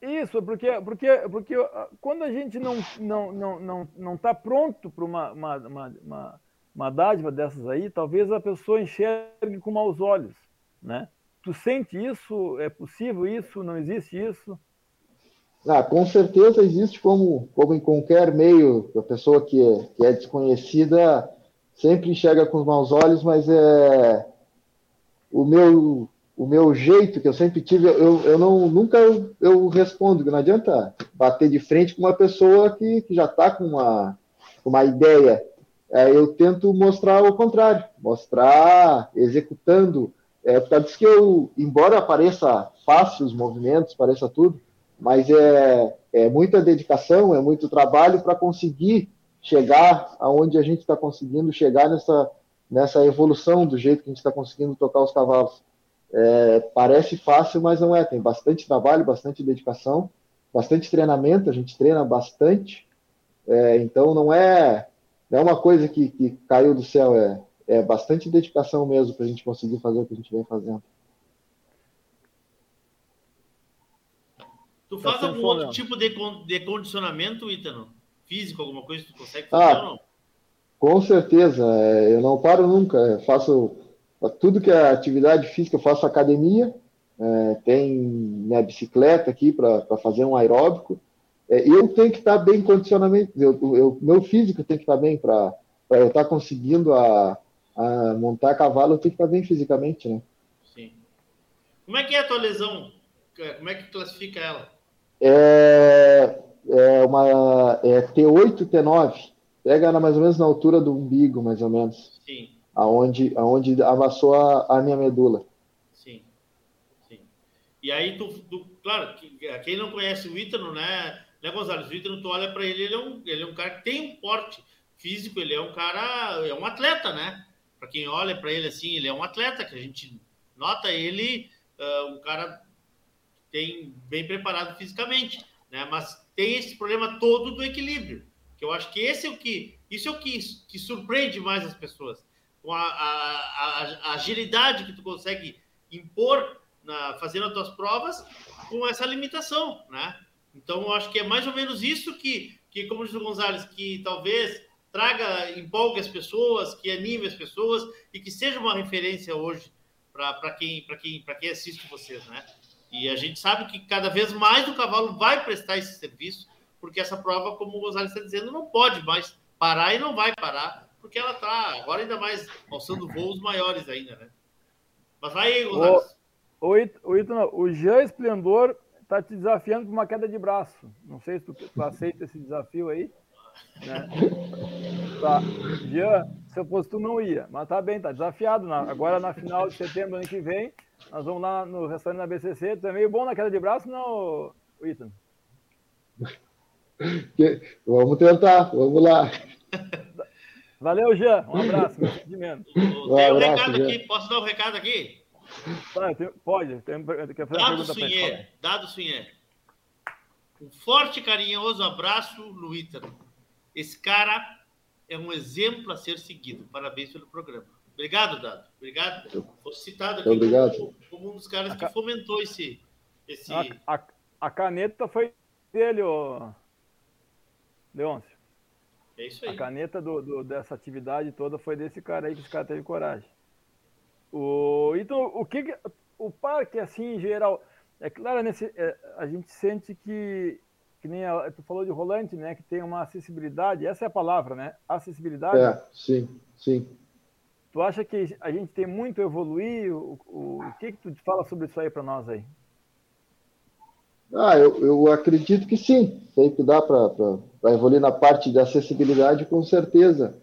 Isso, porque, porque, porque ah, quando a gente não está não, não, não, não tá pronto para uma, uma, uma, uma, dádiva dessas aí, talvez a pessoa enxergue com maus olhos, né? Tu sente isso? É possível isso? Não existe isso? Ah, com certeza existe, como, como em qualquer meio, a pessoa que é, que é desconhecida sempre enxerga com os maus olhos, mas é, o meu o meu jeito que eu sempre tive, eu, eu não nunca eu, eu respondo, não adianta bater de frente com uma pessoa que, que já está com uma, uma ideia. É, eu tento mostrar o contrário, mostrar executando. É, por causa que eu, embora pareça fácil os movimentos, pareça tudo, mas é, é muita dedicação, é muito trabalho para conseguir chegar aonde a gente está conseguindo chegar nessa, nessa evolução do jeito que a gente está conseguindo tocar os cavalos. É, parece fácil, mas não é. Tem bastante trabalho, bastante dedicação, bastante treinamento. A gente treina bastante. É, então não é, não é uma coisa que, que caiu do céu. É, é bastante dedicação mesmo para a gente conseguir fazer o que a gente vem fazendo. Tu faz tá algum outro tipo de, de condicionamento, Ítano? Físico, alguma coisa que tu consegue fazer ah, ou não? Com certeza, é, eu não paro nunca. Eu faço tudo que é atividade física, eu faço academia, é, tem minha bicicleta aqui para fazer um aeróbico. É, eu tenho que estar bem condicionamento, eu, eu, meu físico tem que estar bem para eu estar conseguindo a, a montar cavalo, eu tenho que estar bem fisicamente, né? Sim. Como é que é a tua lesão? Como é que classifica ela? É, é uma é T8, T9. Pega mais ou menos na altura do umbigo, mais ou menos. Sim. Aonde, aonde amassou a, a minha medula. Sim. Sim. E aí, tu, tu claro, quem não conhece o Ítano, né, né, Gonzalez? O Ítano, tu olha para ele, ele é, um, ele é um cara que tem um porte físico, ele é um cara, é um atleta, né? Para quem olha para ele assim, ele é um atleta, que a gente nota ele, uh, um cara tem bem preparado fisicamente, né? Mas tem esse problema todo do equilíbrio que eu acho que esse é o que isso é o que, que surpreende mais as pessoas com a, a, a, agilidade que tu consegue impor, na, fazendo as tuas provas com essa limitação, né? Então, eu acho que é mais ou menos isso que, que como diz o Gonzalez, que talvez traga, empolgue as pessoas, que anime as pessoas e que seja uma referência hoje para quem, quem, quem assiste vocês, né? E a gente sabe que cada vez mais o cavalo vai prestar esse serviço, porque essa prova, como o Gonzalez está dizendo, não pode mais parar e não vai parar, porque ela está agora ainda mais alçando voos maiores ainda, né? Mas vai aí, Gonzalez. O, o, o, o Jean Esplendor está te desafiando para uma queda de braço. Não sei se tu, tu aceita esse desafio aí. Né? Tá. Jean, se eu fosse tu, não ia. Mas tá bem, tá desafiado. Na, agora na final de setembro, ano que vem, nós vamos lá no restaurante da BCC. Tu é meio bom na queda de braço, não, Ethan? Vamos tentar, vamos lá. Valeu, Jean. Um abraço, meu sentimento. Tem um, um recado Jean. aqui, posso dar um recado aqui? Tá, tem, pode. Tem, quer fazer Dado Sunhé, Dado Sunhé. Um forte e carinhoso abraço no Ítalo. Esse cara é um exemplo a ser seguido. Parabéns pelo programa. Obrigado, Dado. Obrigado. Foi citado aqui como, como, um dos caras que fomentou esse. esse... A, a, a caneta foi dele, ô... Leôncio. É isso aí. A caneta do, do, dessa atividade toda foi desse cara aí que esse cara teve coragem. O, então, o que. O parque, assim, em geral. É claro, nesse, é, a gente sente que, que nem a, tu falou de rolante, né? Que tem uma acessibilidade, essa é a palavra, né? Acessibilidade. É, sim, sim. Tu acha que a gente tem muito a evoluir? O, o, o que, que tu fala sobre isso aí para nós aí? Ah, eu, eu acredito que sim. Sei que dá para evoluir na parte de acessibilidade, com certeza.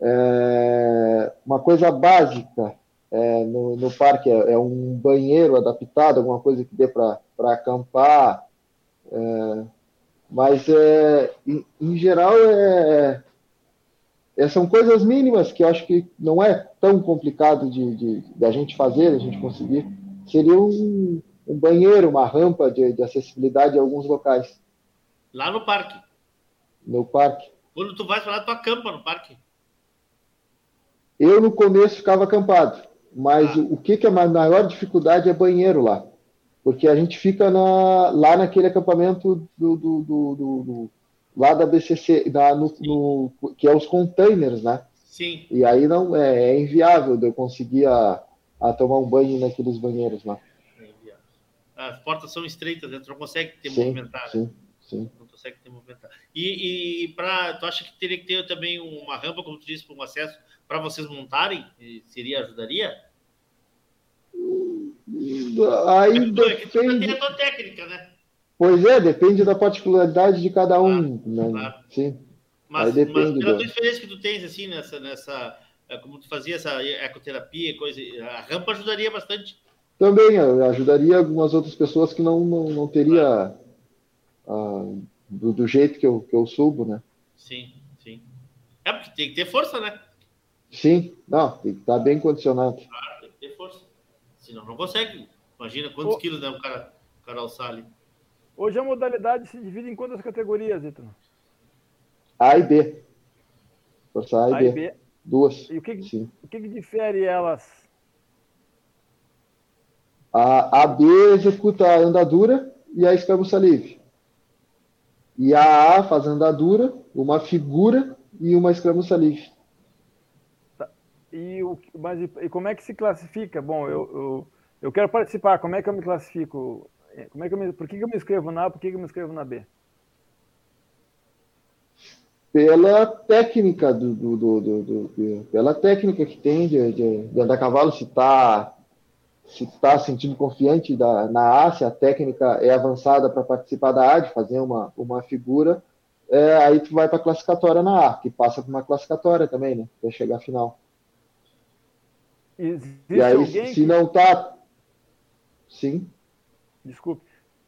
É, uma coisa básica é, no, no, parque é, é, um banheiro adaptado, alguma coisa que dê para acampar. É, mas, é, em, em, geral, é, é, são coisas mínimas que eu acho que não é tão complicado de, de, de a gente fazer, a gente conseguir. Seria um, um banheiro, uma rampa de, de acessibilidade em alguns locais. Lá no parque? No parque. Quando tu vai para lá, tu acampa no parque? Eu, no começo, ficava acampado. Mas ah. o que, que é a maior dificuldade é banheiro lá. Porque a gente fica na, lá naquele acampamento do, do, do, do lá da BCC, na, no, no, que é os containers, né? Sim. E aí não é, é inviável de eu conseguir a, a, tomar um banho naqueles banheiros lá. É inviável. As portas são estreitas, né? tu não consegue ter sim, movimentado. Sim, sim. Não consegue ter movimentado. E, e pra, tu acha que teria que ter também uma rampa, como tu disse, para um acesso para vocês montarem? Seria, ajudaria? Aí é, depende. Tem a técnica, né? Pois é, depende da particularidade de cada um. Claro, né? claro. Sim. Mas, mas pela tua experiência que tu tens, assim, nessa, nessa. É, como tu fazia essa ecoterapia, coisa, a rampa ajudaria bastante. Também ajudaria algumas outras pessoas que não, não, não teria claro. Uh, do, do, jeito que eu, que eu subo, né? Sim, sim. É porque tem que ter força, né? Sim, não, tem que estar bem condicionado. Claro, tem que ter força. Senão não consegue. Imagina quantos o... quilos dá um cara, um cara alçar ali. Hoje a modalidade se divide em quantas categorias, Ítalo? A e B. Força A, e, a B. e B. Duas. E o que, Sim. o que, que difere elas? A, a B executa a andadura e a escabuça livre. E a A faz a andadura, uma figura e uma escramuça livre. E, o, mas, e como é que se classifica? Bom, eu, eu, eu quero participar, como é que eu me classifico? Como é que eu me, por que, que eu me inscrevo na A, por que, que eu me inscrevo na B? Pela técnica do, do, do, do pela técnica que tem de, de, de andar cavalo, se está se tá sentindo confiante da, na A, se a técnica é avançada para participar da A, de fazer uma, uma figura, é, aí tu vai para a classificatória na A, que passa por uma classificatória também, né? Para chegar à final. Existe e aí, se que... não tá. Sim. Desculpe.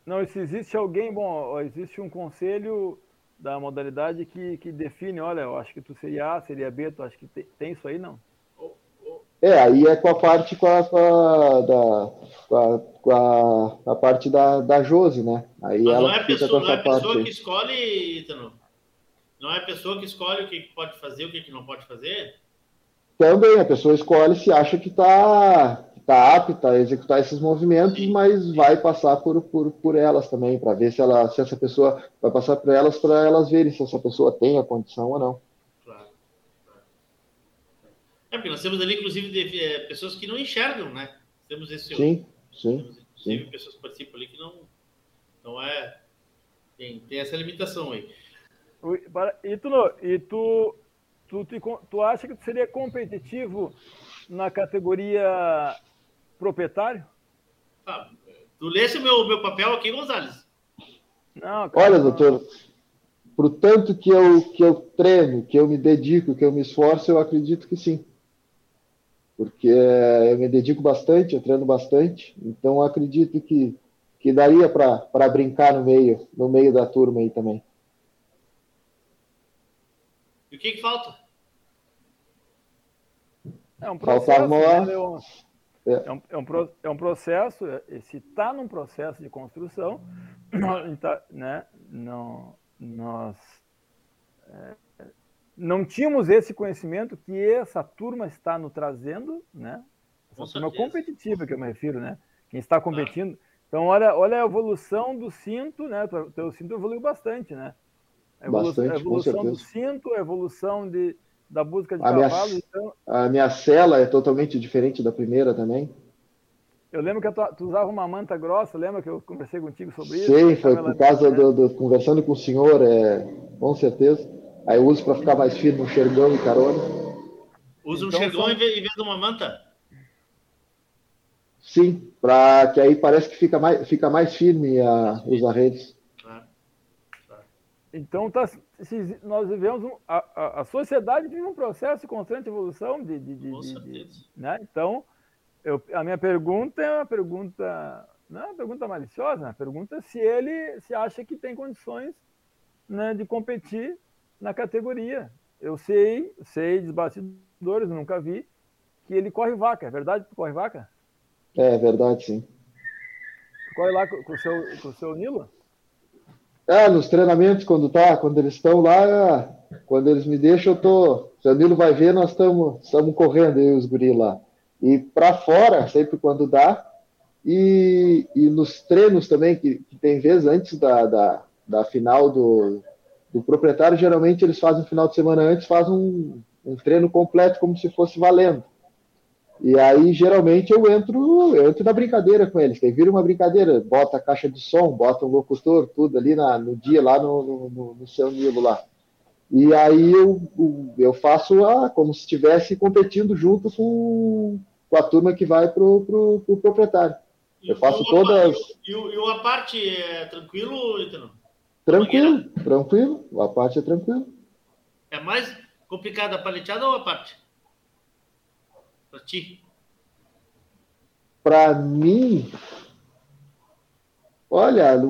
Não, se existe alguém, bom, existe um conselho da modalidade que, que define, olha, eu acho que tu seria A, seria B, tu acha que tem, tem isso aí, não? É, aí é com a parte com a, com a, da, com a, com a, a, parte da, da Josi, né? Aí Mas ela não é a pessoa, não é pessoa que escolhe, Ítano? Não é a pessoa que escolhe o que pode fazer, o que não pode fazer? Também, a pessoa escolhe se acha que está está apta a executar esses movimentos, mas vai passar por, por, por elas também, para ver se, ela, se essa pessoa vai passar por elas, para elas verem se essa pessoa tem a condição ou não. É, porque nós temos ali, inclusive, de, é, pessoas que não enxergam, né? Temos esse. Sim, sim. Temos, inclusive, sim. pessoas que participam ali que não. Não é. Tem, tem essa limitação aí. E tu, e tu, tu, tu, tu acha que tu seria competitivo na categoria proprietário? Ah, tu lesse o meu, meu papel aqui, Gonzalez? Não, cara, Olha, doutor, pro tanto que eu, que eu treino, que eu me dedico, que eu me esforço, eu acredito que sim. Porque eu me dedico bastante, eu treino bastante, então acredito que, que daria para brincar no meio, no meio da turma aí também. E o que, que falta? É um processo. Né, é. É, um, é, um, é um processo, é, se está num processo de construção, tá, né, não, nós é, não tínhamos esse conhecimento que essa turma está nos trazendo, né? Essa turma competitiva que eu me refiro, né? Quem está competindo. Então, olha, olha a evolução do cinto, né? O teu cinto evoluiu bastante, né? A evolução, bastante, a evolução do cinto, a evolução de, da música de a cavalo. Minha, então... A minha cela é totalmente diferente da primeira também. Eu lembro que tu, tu, usava uma manta grossa, lembra que eu conversei contigo sobre isso? Sim, foi por causa do, do, conversando com o senhor, é, com certeza. Aí eu uso para ficar mais firme no xergão e carona. Usa um então, xergão só... em vez de uma manta? Sim, para que aí parece que fica mais, fica mais firme a, os arredes. Então, tá, nós vivemos um, a, a, a, sociedade vive um processo de constante evolução de, de, de, de, de né? Então, eu, a minha pergunta é uma pergunta não é uma pergunta maliciosa, é uma pergunta se ele se acha que tem condições né, de competir na categoria. Eu sei, sei dos bastidores, nunca vi que ele corre vaca. É verdade que tu corre vaca? É, é verdade, sim. Tu corre lá com, com o seu com o seu Nilo? É, nos treinamentos, quando tá, quando eles estão lá, quando eles me deixam, eu tô. Se o Nilo vai ver, nós estamos correndo, e os guri lá. E para fora, sempre quando dá. E, e nos treinos também, que, que tem vezes antes da, da, da final do, do proprietário, geralmente eles fazem final de semana antes, fazem um, um treino completo como se fosse valendo. E aí, geralmente, eu entro, eu entro na brincadeira com eles. Tem vira uma brincadeira, bota a caixa de som, bota um locutor, tudo ali na, no dia, lá no, no, no seu Nilo lá. E aí eu, eu faço a, como se estivesse competindo junto com, com a turma que vai pro, pro, pro proprietário. eu faço todas. E, e, e a parte é tranquilo, Itano? Tranquilo, tranquilo. A parte é tranquilo. É mais complicada a paleteada ou a parte? Para ti? Para mim, olha,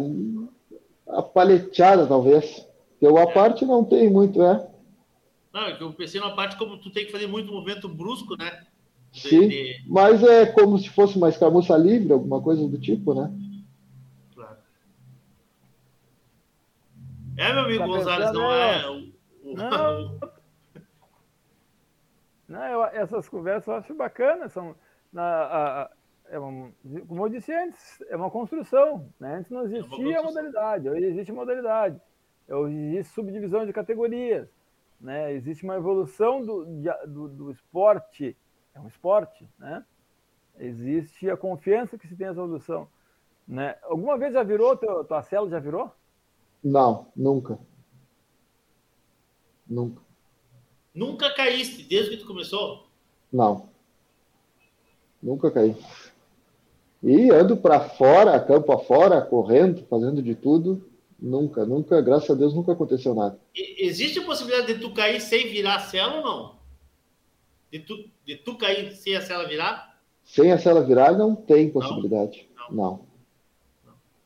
a paleteada talvez. Eu a é. parte não tem muito, é. Não, é que eu pensei numa parte como tu tem que fazer muito movimento brusco, né? De, Sim, de... mas é como se fosse uma escaramuça livre, alguma coisa do tipo, né? Claro. É, meu amigo tá Gonzalez, não é... O, não, Não, eu, essas conversas eu acho bacanas. São, na, a, a, é uma, como eu disse antes, é uma construção. Né? Antes não existia é modalidade, hoje existe modalidade. Hoje existe subdivisão de categorias. Né? Existe uma evolução do, do, do, esporte. É um esporte, né? Existe a confiança que se tem nessa evolução. Né? Alguma vez já virou, teu, tua célula já virou? Não, nunca. Nunca. Nunca caíste desde que tu começou? Não. Nunca caí. E ando para fora, campo afora, correndo, fazendo de tudo. Nunca, nunca, graças a Deus, nunca aconteceu nada. Existe a possibilidade de tu cair sem virar a cela ou não? De tu, de tu cair sem a cela virar? Sem a cela virar, não tem possibilidade. Não. Não, não.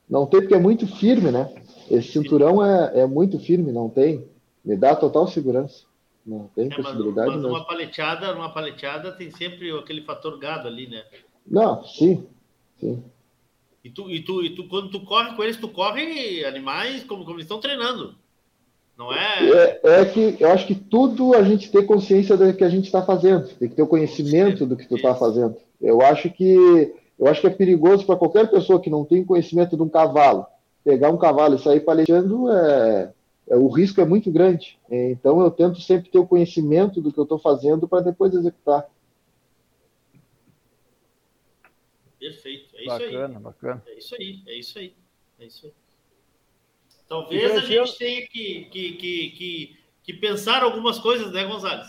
Não tem, porque é muito firme, né? Esse cinturão é, é muito firme, não tem. Me dá total segurança. Não tem é, possibilidade. Mas, mas uma paleteada, uma paleteada tem sempre aquele fator gado ali, né? Não, sim, sim. E tu, e tu, e tu quando tu corre com eles, tu corre animais como, como eles estão treinando. Não é... é... é? que eu acho que tudo a gente tem consciência do que a gente está fazendo. Tem que ter o conhecimento do que tu está fazendo. Eu acho que eu acho que é perigoso para qualquer pessoa que não tem conhecimento de um cavalo pegar um cavalo e sair palejando é, é, o risco é muito grande. Então eu tento sempre ter o conhecimento do que eu estou fazendo para depois executar. Perfeito, é bacana, isso aí. Bacana, É isso aí, é isso aí. É isso aí. Talvez a gente tenha que, que, que, que, que pensar algumas coisas, né, Gonzalez?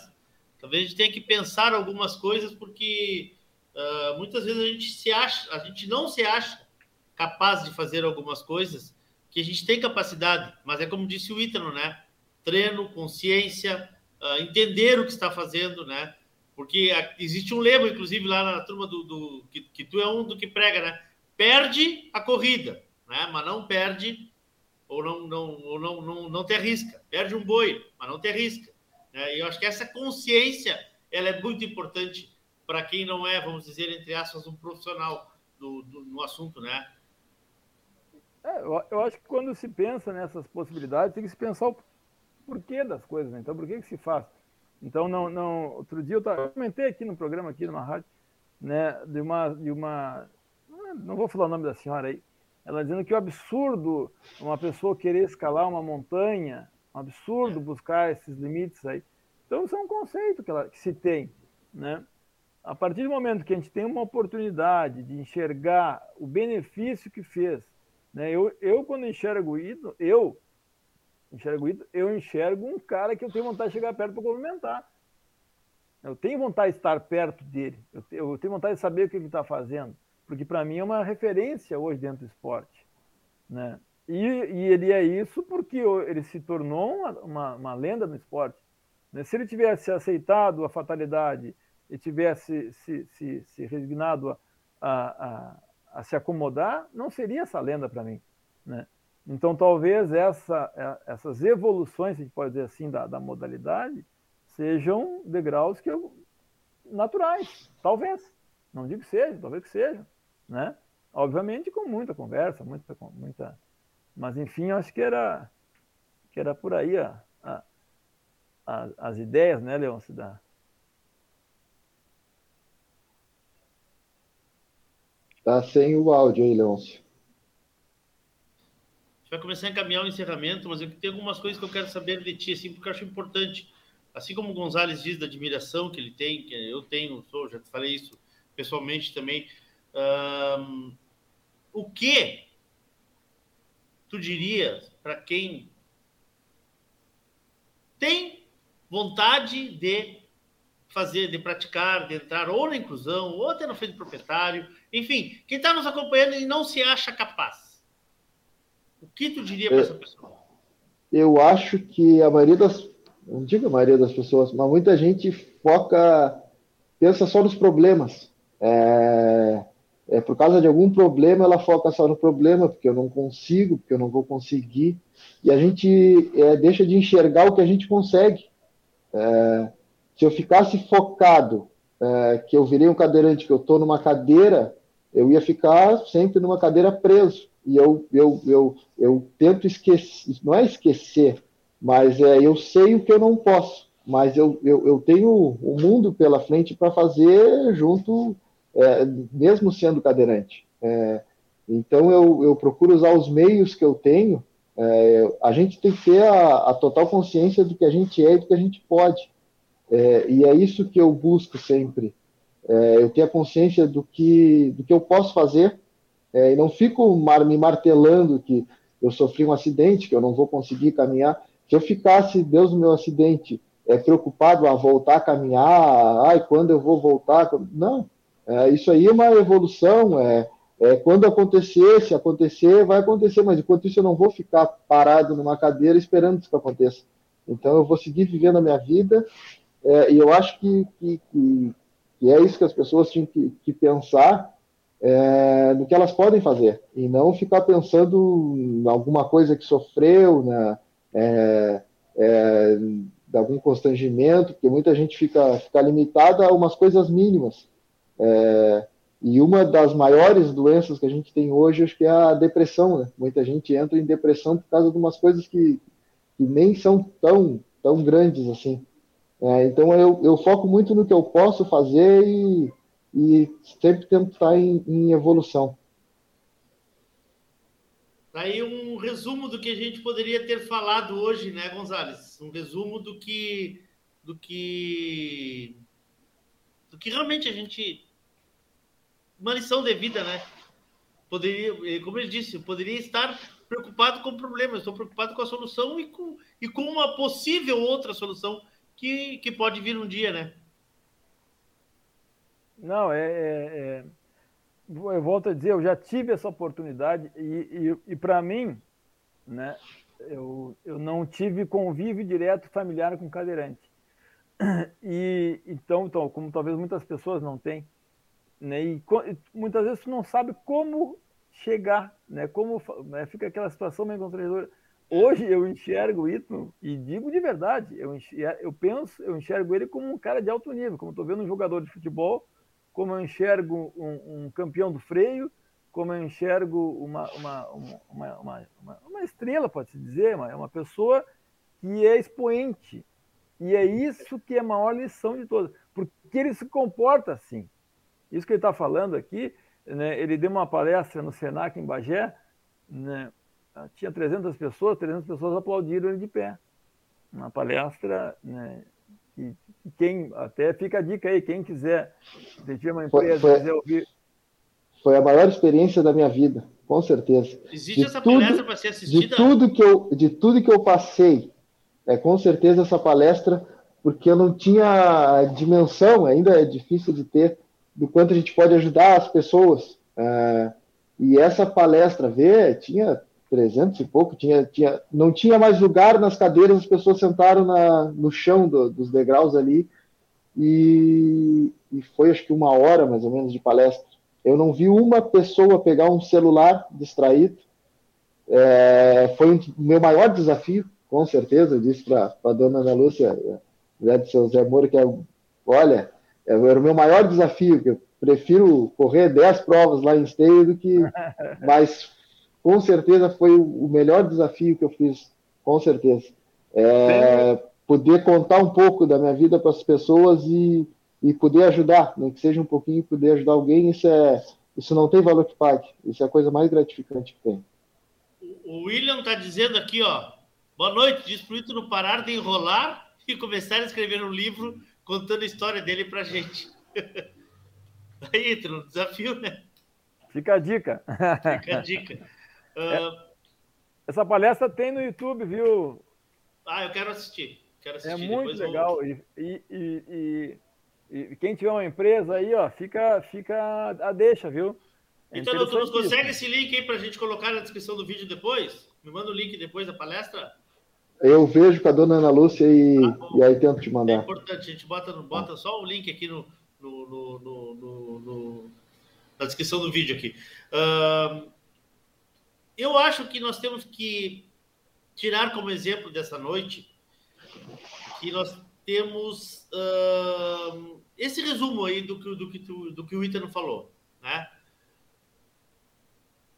Talvez a gente tenha que pensar algumas coisas, porque uh, muitas vezes a gente se acha, a gente não se acha capaz de fazer algumas coisas que a gente tem capacidade, mas é como disse o Ítalo, né? Treino, consciência, uh, entender o que está fazendo, né? Porque existe um lema, inclusive, lá na turma do, do que, que, tu é um do que prega, né? Perde a corrida, né? Mas não perde ou não não ou não não, não te arrisca. Perde um boi, mas não te arrisca. Né? E eu acho que essa consciência ela é muito importante para quem não é, vamos dizer entre aspas, um profissional do, do no assunto, né? É, eu, eu, acho que quando se pensa nessas possibilidades tem que se pensar o porquê das coisas, né? Então, por que que se faz? Então, não, não, outro dia eu, tava, eu comentei aqui no programa, aqui numa rádio, né, de uma, de uma, não vou falar o nome da senhora aí, ela dizendo que o absurdo uma pessoa querer escalar uma montanha, um absurdo buscar esses limites aí. Então, isso é um conceito que, ela, que se tem, né? A partir do momento que a gente tem uma oportunidade de enxergar o benefício que fez, né? Eu, eu quando enxergo isso, eu enxergo isso, eu enxergo um cara que eu tenho vontade de chegar perto para cumprimentar. Eu tenho vontade de estar perto dele. Eu, eu tenho vontade de saber o que ele está fazendo. Porque para mim é uma referência hoje dentro do esporte. Né? E, e ele é isso porque ele se tornou uma, uma, uma lenda no esporte. Né? Se ele tivesse aceitado a fatalidade e tivesse se, se, se resignado a, a, a, a se acomodar, não seria essa lenda para mim. Né? Então, talvez essa, é, essas evoluções, a gente pode dizer assim, da, da modalidade, sejam degraus que eu, naturais, talvez. Não digo que seja, talvez que seja, né? Obviamente com muita conversa, muita, muita, mas enfim, acho que era que era por aí a, a, as ideias, né, Leôncio, Tá sem o áudio aí, Leôncio vai começar a encaminhar o encerramento, mas eu tenho algumas coisas que eu quero saber de ti, assim, porque eu acho importante. Assim como o Gonzalez diz da admiração que ele tem, que eu tenho, sou, já te falei isso pessoalmente também. Um, o que tu dirias para quem tem vontade de fazer, de praticar, de entrar ou na inclusão, ou até no feito proprietário, enfim, quem está nos acompanhando e não se acha capaz o que tu diria para essa pessoa? Eu acho que a maioria das, não digo a maioria das pessoas, mas muita gente foca, pensa só nos problemas. É, é por causa de algum problema ela foca só no problema, porque eu não consigo, porque eu não vou conseguir, e a gente é, deixa de enxergar o que a gente consegue. É, se eu ficasse focado é, que eu virei um cadeirante, que eu estou numa cadeira, eu ia ficar sempre numa cadeira preso e eu, eu, eu, eu tento esquecer, não é esquecer, mas é, eu sei o que eu não posso, mas eu, eu, eu tenho o mundo pela frente para fazer junto, é, mesmo sendo cadeirante. É, então eu, eu procuro usar os meios que eu tenho. É, a gente tem que ter a, a, total consciência do que a gente é e do que a gente pode. É, e é isso que eu busco sempre. É, eu tenho a consciência do que, do que eu posso fazer é, e não fico mar, me martelando que eu sofri um acidente, que eu não vou conseguir caminhar. Se eu ficasse, Deus no meu acidente, é, preocupado a voltar a caminhar, ai, quando eu vou voltar? Não, é, isso aí é uma evolução, é, é, quando acontecer, se acontecer, vai acontecer, mas enquanto isso eu não vou ficar parado numa cadeira esperando que isso aconteça. Então eu vou seguir vivendo a minha vida, é, e eu acho que, que, que, que, é isso que as pessoas tinham que, que pensar, é, no que elas podem fazer e não ficar pensando em alguma coisa que sofreu, né, é, é, de algum constrangimento, porque muita gente fica, fica limitada a umas coisas mínimas. É, e uma das maiores doenças que a gente tem hoje, acho que é a depressão. Né? Muita gente entra em depressão por causa de umas coisas que, que nem são tão, tão grandes assim. É, então eu, eu foco muito no que eu posso fazer e, e sempre tento estar em, em evolução. Tá aí um resumo do que a gente poderia ter falado hoje, né, Gonzalez? Um resumo do que do que do que realmente a gente uma lição de vida, né? Poderia, como ele disse, poderia estar preocupado com o problema, estou preocupado com a solução e com, e com uma possível outra solução que, que pode vir um dia, né? Não, é, é, é eu volto a dizer, eu já tive essa oportunidade e, e, e para mim, né, eu, eu não tive convívio direto familiar com cadeirante. E então, então, como talvez muitas pessoas não têm, né, e muitas vezes tu não sabe como chegar, né, como né, fica aquela situação meio constrangedora. Hoje eu enxergo isso e digo de verdade, eu, enxergo, eu penso, eu enxergo ele como um cara de alto nível, como estou vendo um jogador de futebol como eu enxergo um, um campeão do freio, como eu enxergo uma, uma, uma, uma, uma estrela, pode-se dizer, uma, uma pessoa que é expoente. E é isso que é a maior lição de todas, porque ele se comporta assim. Isso que ele está falando aqui, né, ele deu uma palestra no Senac, em Bagé, né, tinha 300 pessoas, 300 pessoas aplaudiram ele de pé. Uma palestra né, que, quem até fica a dica aí, quem quiser, se tiver uma empresa, foi, foi, quiser ouvir. Foi a maior experiência da minha vida, com certeza. Existe de essa tudo, palestra para ser assistida? De tudo que eu, de tudo que eu passei, é com certeza essa palestra, porque eu não tinha dimensão, ainda é difícil de ter, do quanto a gente pode ajudar as pessoas. É, e essa palestra, ver, tinha 300 e pouco, tinha, tinha, não tinha mais lugar nas cadeiras, as pessoas sentaram na, no chão do, dos degraus ali, e, e, foi acho que uma hora mais ou menos de palestra. Eu não vi uma pessoa pegar um celular distraído. É, foi o meu maior desafio, com certeza, eu disse para a dona Ana Lúcia, né, do seu Zé Moura, que é, olha, era o meu maior desafio, que eu prefiro correr 10 provas lá em Esteio do que. Mas com certeza foi o melhor desafio que eu fiz, com certeza. É, poder contar um pouco da minha vida para as pessoas e, e poder ajudar, nem que seja um pouquinho, poder ajudar alguém, isso é isso não tem valor que pague. Isso é a coisa mais gratificante que tem. O William está dizendo aqui, ó. Boa noite, diz pro Ítalo parar de enrolar e começar a escrever um livro contando a história dele pra gente. Aí, Ítalo, desafio, né? Fica a dica. Fica a dica. Uh... Essa palestra tem no YouTube, viu? Ah, eu quero assistir. Quero assistir. É muito legal. E, e, e, e, quem tiver uma empresa aí, ó, fica, fica a deixa, viu? É então, tu nos consegue esse link aí para a gente colocar na descrição do vídeo depois? Me manda o link depois da palestra. Eu vejo com a dona Ana Lúcia e, ah, e aí tento te mandar. É importante, a gente bota, bota só o link aqui no, no, no, no, no na descrição do vídeo aqui. Uh, eu acho que nós temos que tirar como exemplo dessa noite que nós temos uh, esse resumo aí do que, do que, tu, do que o Ítano falou, né?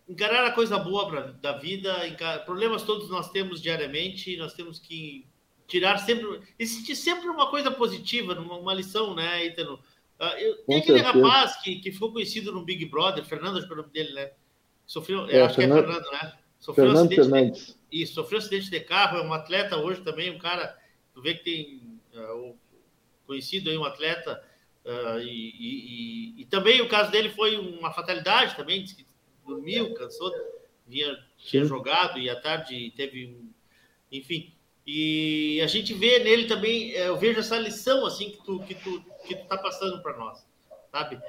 Encarar a coisa boa pra, da vida, encarar, problemas todos nós temos diariamente, nós temos que tirar sempre, existir sempre uma coisa positiva, uma, uma lição, né, Ítano? Uh, eu, tem aquele rapaz que, que ficou conhecido no Big Brother, Fernando, acho que é o nome dele, né? Sofreu, é, acho Fernando, que é Fernando, né? Sofreu Fernando acidente Fernandes. De, isso, sofreu acidente de carro, é um atleta hoje também, um cara, tu vê que tem uh, conhecido aí um atleta, uh, e, e, e, também o caso dele foi uma fatalidade também, disse que dormiu, cansou, vinha, tinha Sim. jogado e à tarde teve um, enfim. E a gente vê nele também, eh, eu vejo essa lição assim que tu que tu que tu tá passando para nós, sabe?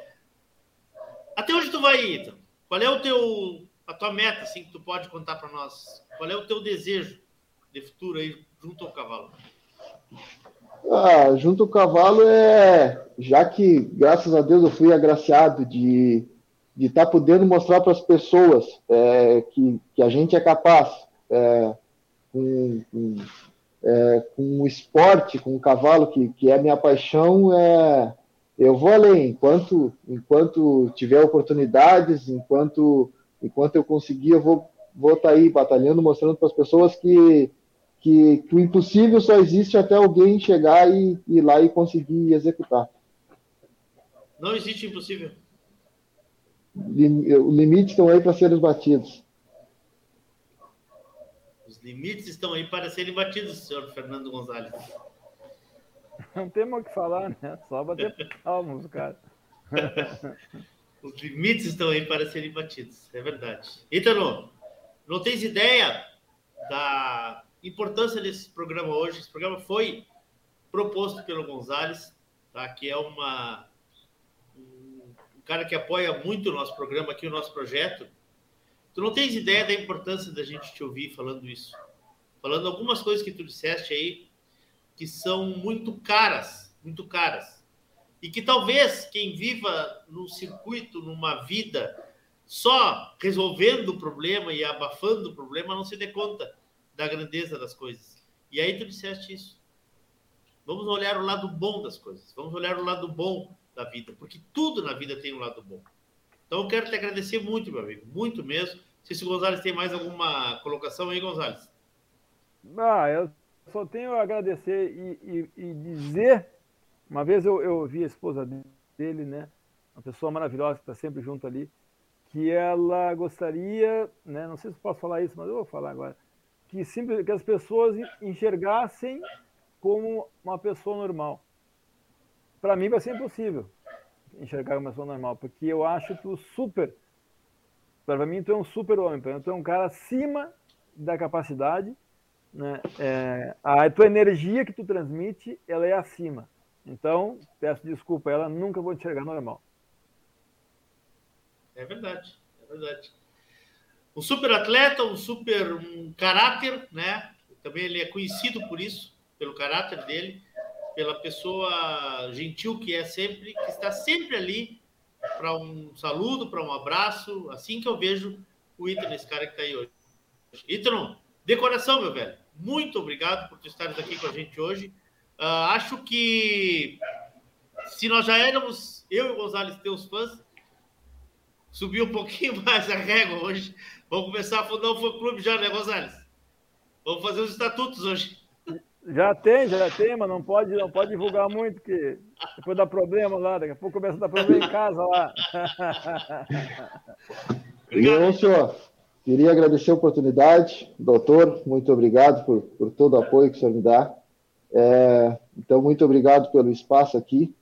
Até onde tu vai, Ita? Qual é o teu, a tua meta, assim, que tu pode contar para nós? Qual é o teu desejo de futuro aí junto ao cavalo? Ah, junto ao cavalo é, já que graças a Deus eu fui agraciado de de estar tá podendo mostrar para as pessoas é, que, que a gente é capaz é, com, com, é, com o esporte, com o cavalo, que, que é minha paixão, é, eu vou além, enquanto, enquanto tiver oportunidades, enquanto, enquanto eu conseguir, eu vou vou estar tá aí batalhando, mostrando para as pessoas que, que, que, o impossível só existe até alguém chegar e ir lá e conseguir executar. Não existe impossível. Os limites estão aí para serem batidos. Os limites estão aí para serem batidos, senhor Fernando Gonzalez. Não tem mais o que falar, né? Só bater palmas, cara. Os limites estão aí para serem batidos, é verdade. Ítalo, não tens ideia da importância desse programa hoje? Esse programa foi proposto pelo Gonzalez, tá? que é uma, um cara que apoia muito o nosso programa aqui, o nosso projeto. Tu não tens ideia da importância da gente te ouvir falando isso. Falando algumas coisas que tu disseste aí, que são muito caras, muito caras. E que talvez quem viva no circuito, numa vida só resolvendo o problema e abafando o problema, não se dê conta da grandeza das coisas. E aí tu disseste isso. Vamos olhar o lado bom das coisas. Vamos olhar o lado bom da vida, porque tudo na vida tem um lado bom. Então eu quero te agradecer muito, meu amigo, muito mesmo. Se o Gonzalez tem mais alguma colocação aí, Gonzalez. Ah, eu só tenho a agradecer e, e, e dizer. Uma vez eu, eu vi a esposa dele, né? Uma pessoa maravilhosa que está sempre junto ali, que ela gostaria, né? Não sei se posso falar isso, mas eu vou falar agora. Que, simples, que as pessoas enxergassem como uma pessoa normal. Para mim vai ser impossível enxergar como uma pessoa normal, porque eu acho tu super. Para mim, tu é um super homem, para mim, tu é um cara acima da capacidade. Né? É, a tua energia que tu transmite, ela é acima. Então, peço desculpa, ela nunca vou enxergar normal. É verdade, é verdade. Um super atleta, um super um caráter, né? Também ele é conhecido por isso pelo caráter dele, pela pessoa gentil que é sempre, que está sempre ali para um saludo, para um abraço, assim que eu vejo o Ítalo, esse cara que está aí hoje. Ítalo, decoração, meu velho, muito obrigado por tu estares aqui com a gente hoje. Uh, acho que se nós já éramos, eu e o Gonzalez, teus fãs, subiu um pouquinho mais a régua hoje. Vamos começar a fundar um fã-clube já, né, Gonzalez? Vamos fazer os estatutos hoje. Já tem, já tem, mas não pode, não pode divulgar muito, porque depois dá problema lá, daqui a pouco começa a dar problema em casa lá. Obrigado. senhor, queria agradecer a oportunidade, doutor, muito obrigado por, por todo o apoio que o senhor me dá. É, então, muito obrigado pelo espaço aqui.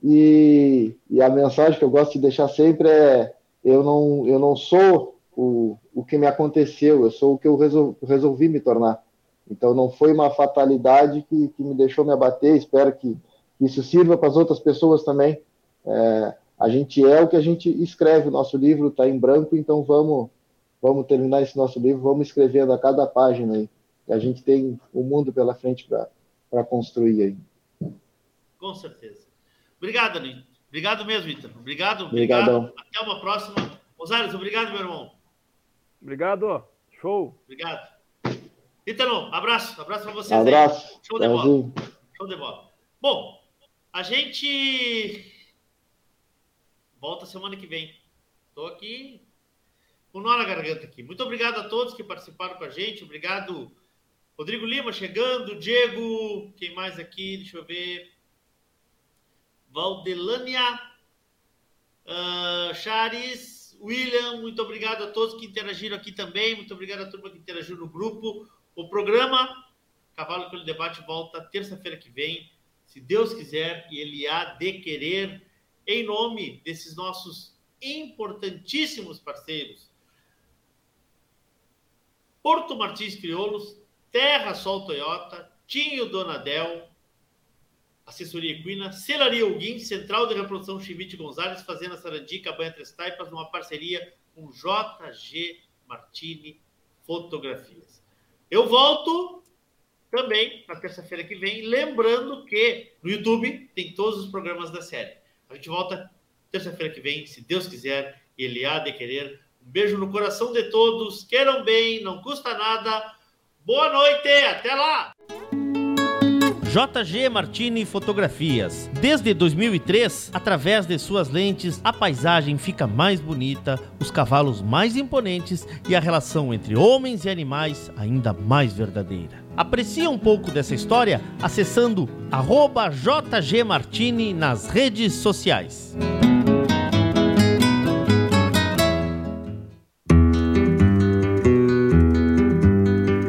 E, e, a mensagem que eu gosto de deixar sempre é: eu não, eu não sou o, o que me aconteceu, eu sou o que eu resol, resolvi me tornar. Então não foi uma fatalidade que, que me deixou me abater. Espero que, isso sirva para as outras pessoas também. É, a gente é o que a gente escreve. O nosso livro está em branco, então vamos, vamos terminar esse nosso livro, vamos escrevendo a cada página aí. A gente tem o um mundo pela frente para construir aí. Com certeza. Obrigado, Nito. Obrigado mesmo, Vitor. Obrigado, Obrigadão. obrigado. Até uma próxima. Osales, obrigado, meu irmão. Obrigado. Show. Obrigado. Ítalo, abraço, abraço para vocês abraço. aí. Show de bola. Show de bola. Bom, a gente volta semana que vem. Estou aqui com nó na garganta aqui. Muito obrigado a todos que participaram com a gente. Obrigado, Rodrigo Lima chegando, Diego, quem mais aqui? Deixa eu ver. Valdelânia, uh, Chares, William, muito obrigado a todos que interagiram aqui também. Muito obrigado a turma que interagiu no grupo. O programa Cavalo pelo Debate volta terça-feira que vem, se Deus quiser, e ele há de querer, em nome desses nossos importantíssimos parceiros. Porto Martins Crioulos, Terra Sol Toyota, Tinho Donadel, Assessoria Equina, Celaria Alguim, Central de Reprodução Chimite Gonzalez, Fazenda Sarandi, Cabanha Três Taipas, numa parceria com JG Martini Fotografias. Eu volto também na terça-feira que vem, lembrando que no YouTube tem todos os programas da série. A gente volta terça-feira que vem, se Deus quiser, ele há de querer. Um beijo no coração de todos, queiram bem, não custa nada. Boa noite, até lá! JG Martini Fotografias. Desde 2003, através de suas lentes, a paisagem fica mais bonita, os cavalos mais imponentes e a relação entre homens e animais ainda mais verdadeira. Aprecie um pouco dessa história acessando arroba jgmartini nas redes sociais.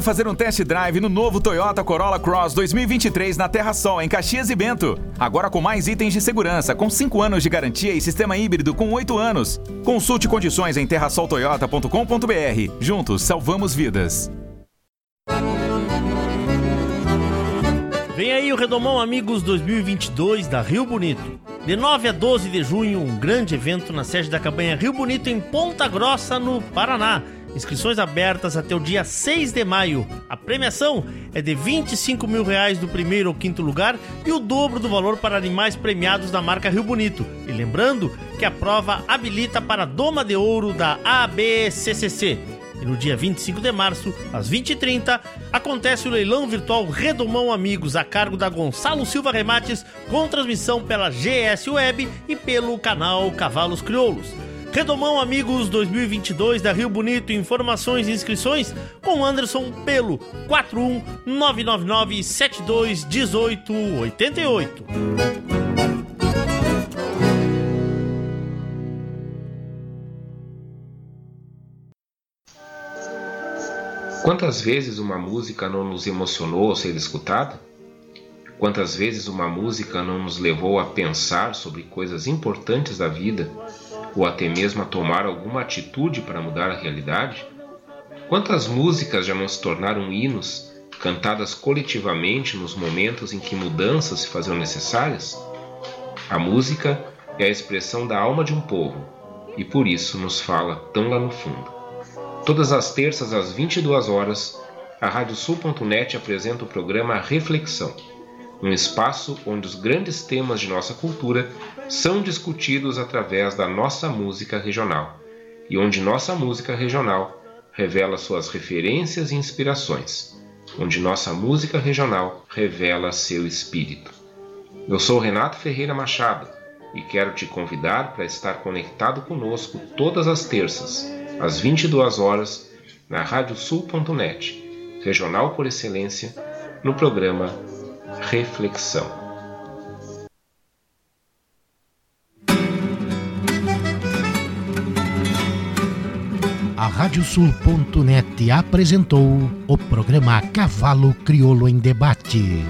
Venha fazer um test drive no novo Toyota Corolla Cross 2023 na Terra Sol, em Caxias e Bento. Agora com mais itens de segurança, com 5 anos de garantia e sistema híbrido com 8 anos. Consulte condições em terrasoltoyota.com.br. Juntos salvamos vidas. Vem aí o Redomão Amigos 2022 da Rio Bonito. De 9 a 12 de junho, um grande evento na sede da cabanha Rio Bonito em Ponta Grossa, no Paraná. Inscrições abertas até o dia 6 de maio. A premiação é de 25 mil reais do primeiro ao quinto lugar e o dobro do valor para animais premiados da marca Rio Bonito. E lembrando que a prova habilita para a Doma de Ouro da ABCCC. E no dia 25 de março, às 20h30, acontece o leilão virtual Redomão Amigos, a cargo da Gonçalo Silva Remates, com transmissão pela GS Web e pelo canal Cavalos Crioulos. Redomão Amigos 2022 da Rio Bonito, informações e inscrições com Anderson pelo 41999 721888. Quantas vezes uma música não nos emocionou ao ser escutada? Quantas vezes uma música não nos levou a pensar sobre coisas importantes da vida ou até mesmo a tomar alguma atitude para mudar a realidade? Quantas músicas já não se tornaram hinos, cantadas coletivamente nos momentos em que mudanças se faziam necessárias? A música é a expressão da alma de um povo e por isso nos fala tão lá no fundo. Todas as terças às 22 horas, a Radiosul.net apresenta o programa Reflexão, um espaço onde os grandes temas de nossa cultura são discutidos através da nossa música regional e onde nossa música regional revela suas referências e inspirações, onde nossa música regional revela seu espírito. Eu sou Renato Ferreira Machado e quero te convidar para estar conectado conosco todas as terças, às 22 horas, na radiosul.net, regional por excelência, no programa Reflexão. A Radiosul.net apresentou o programa Cavalo Crioulo em Debate.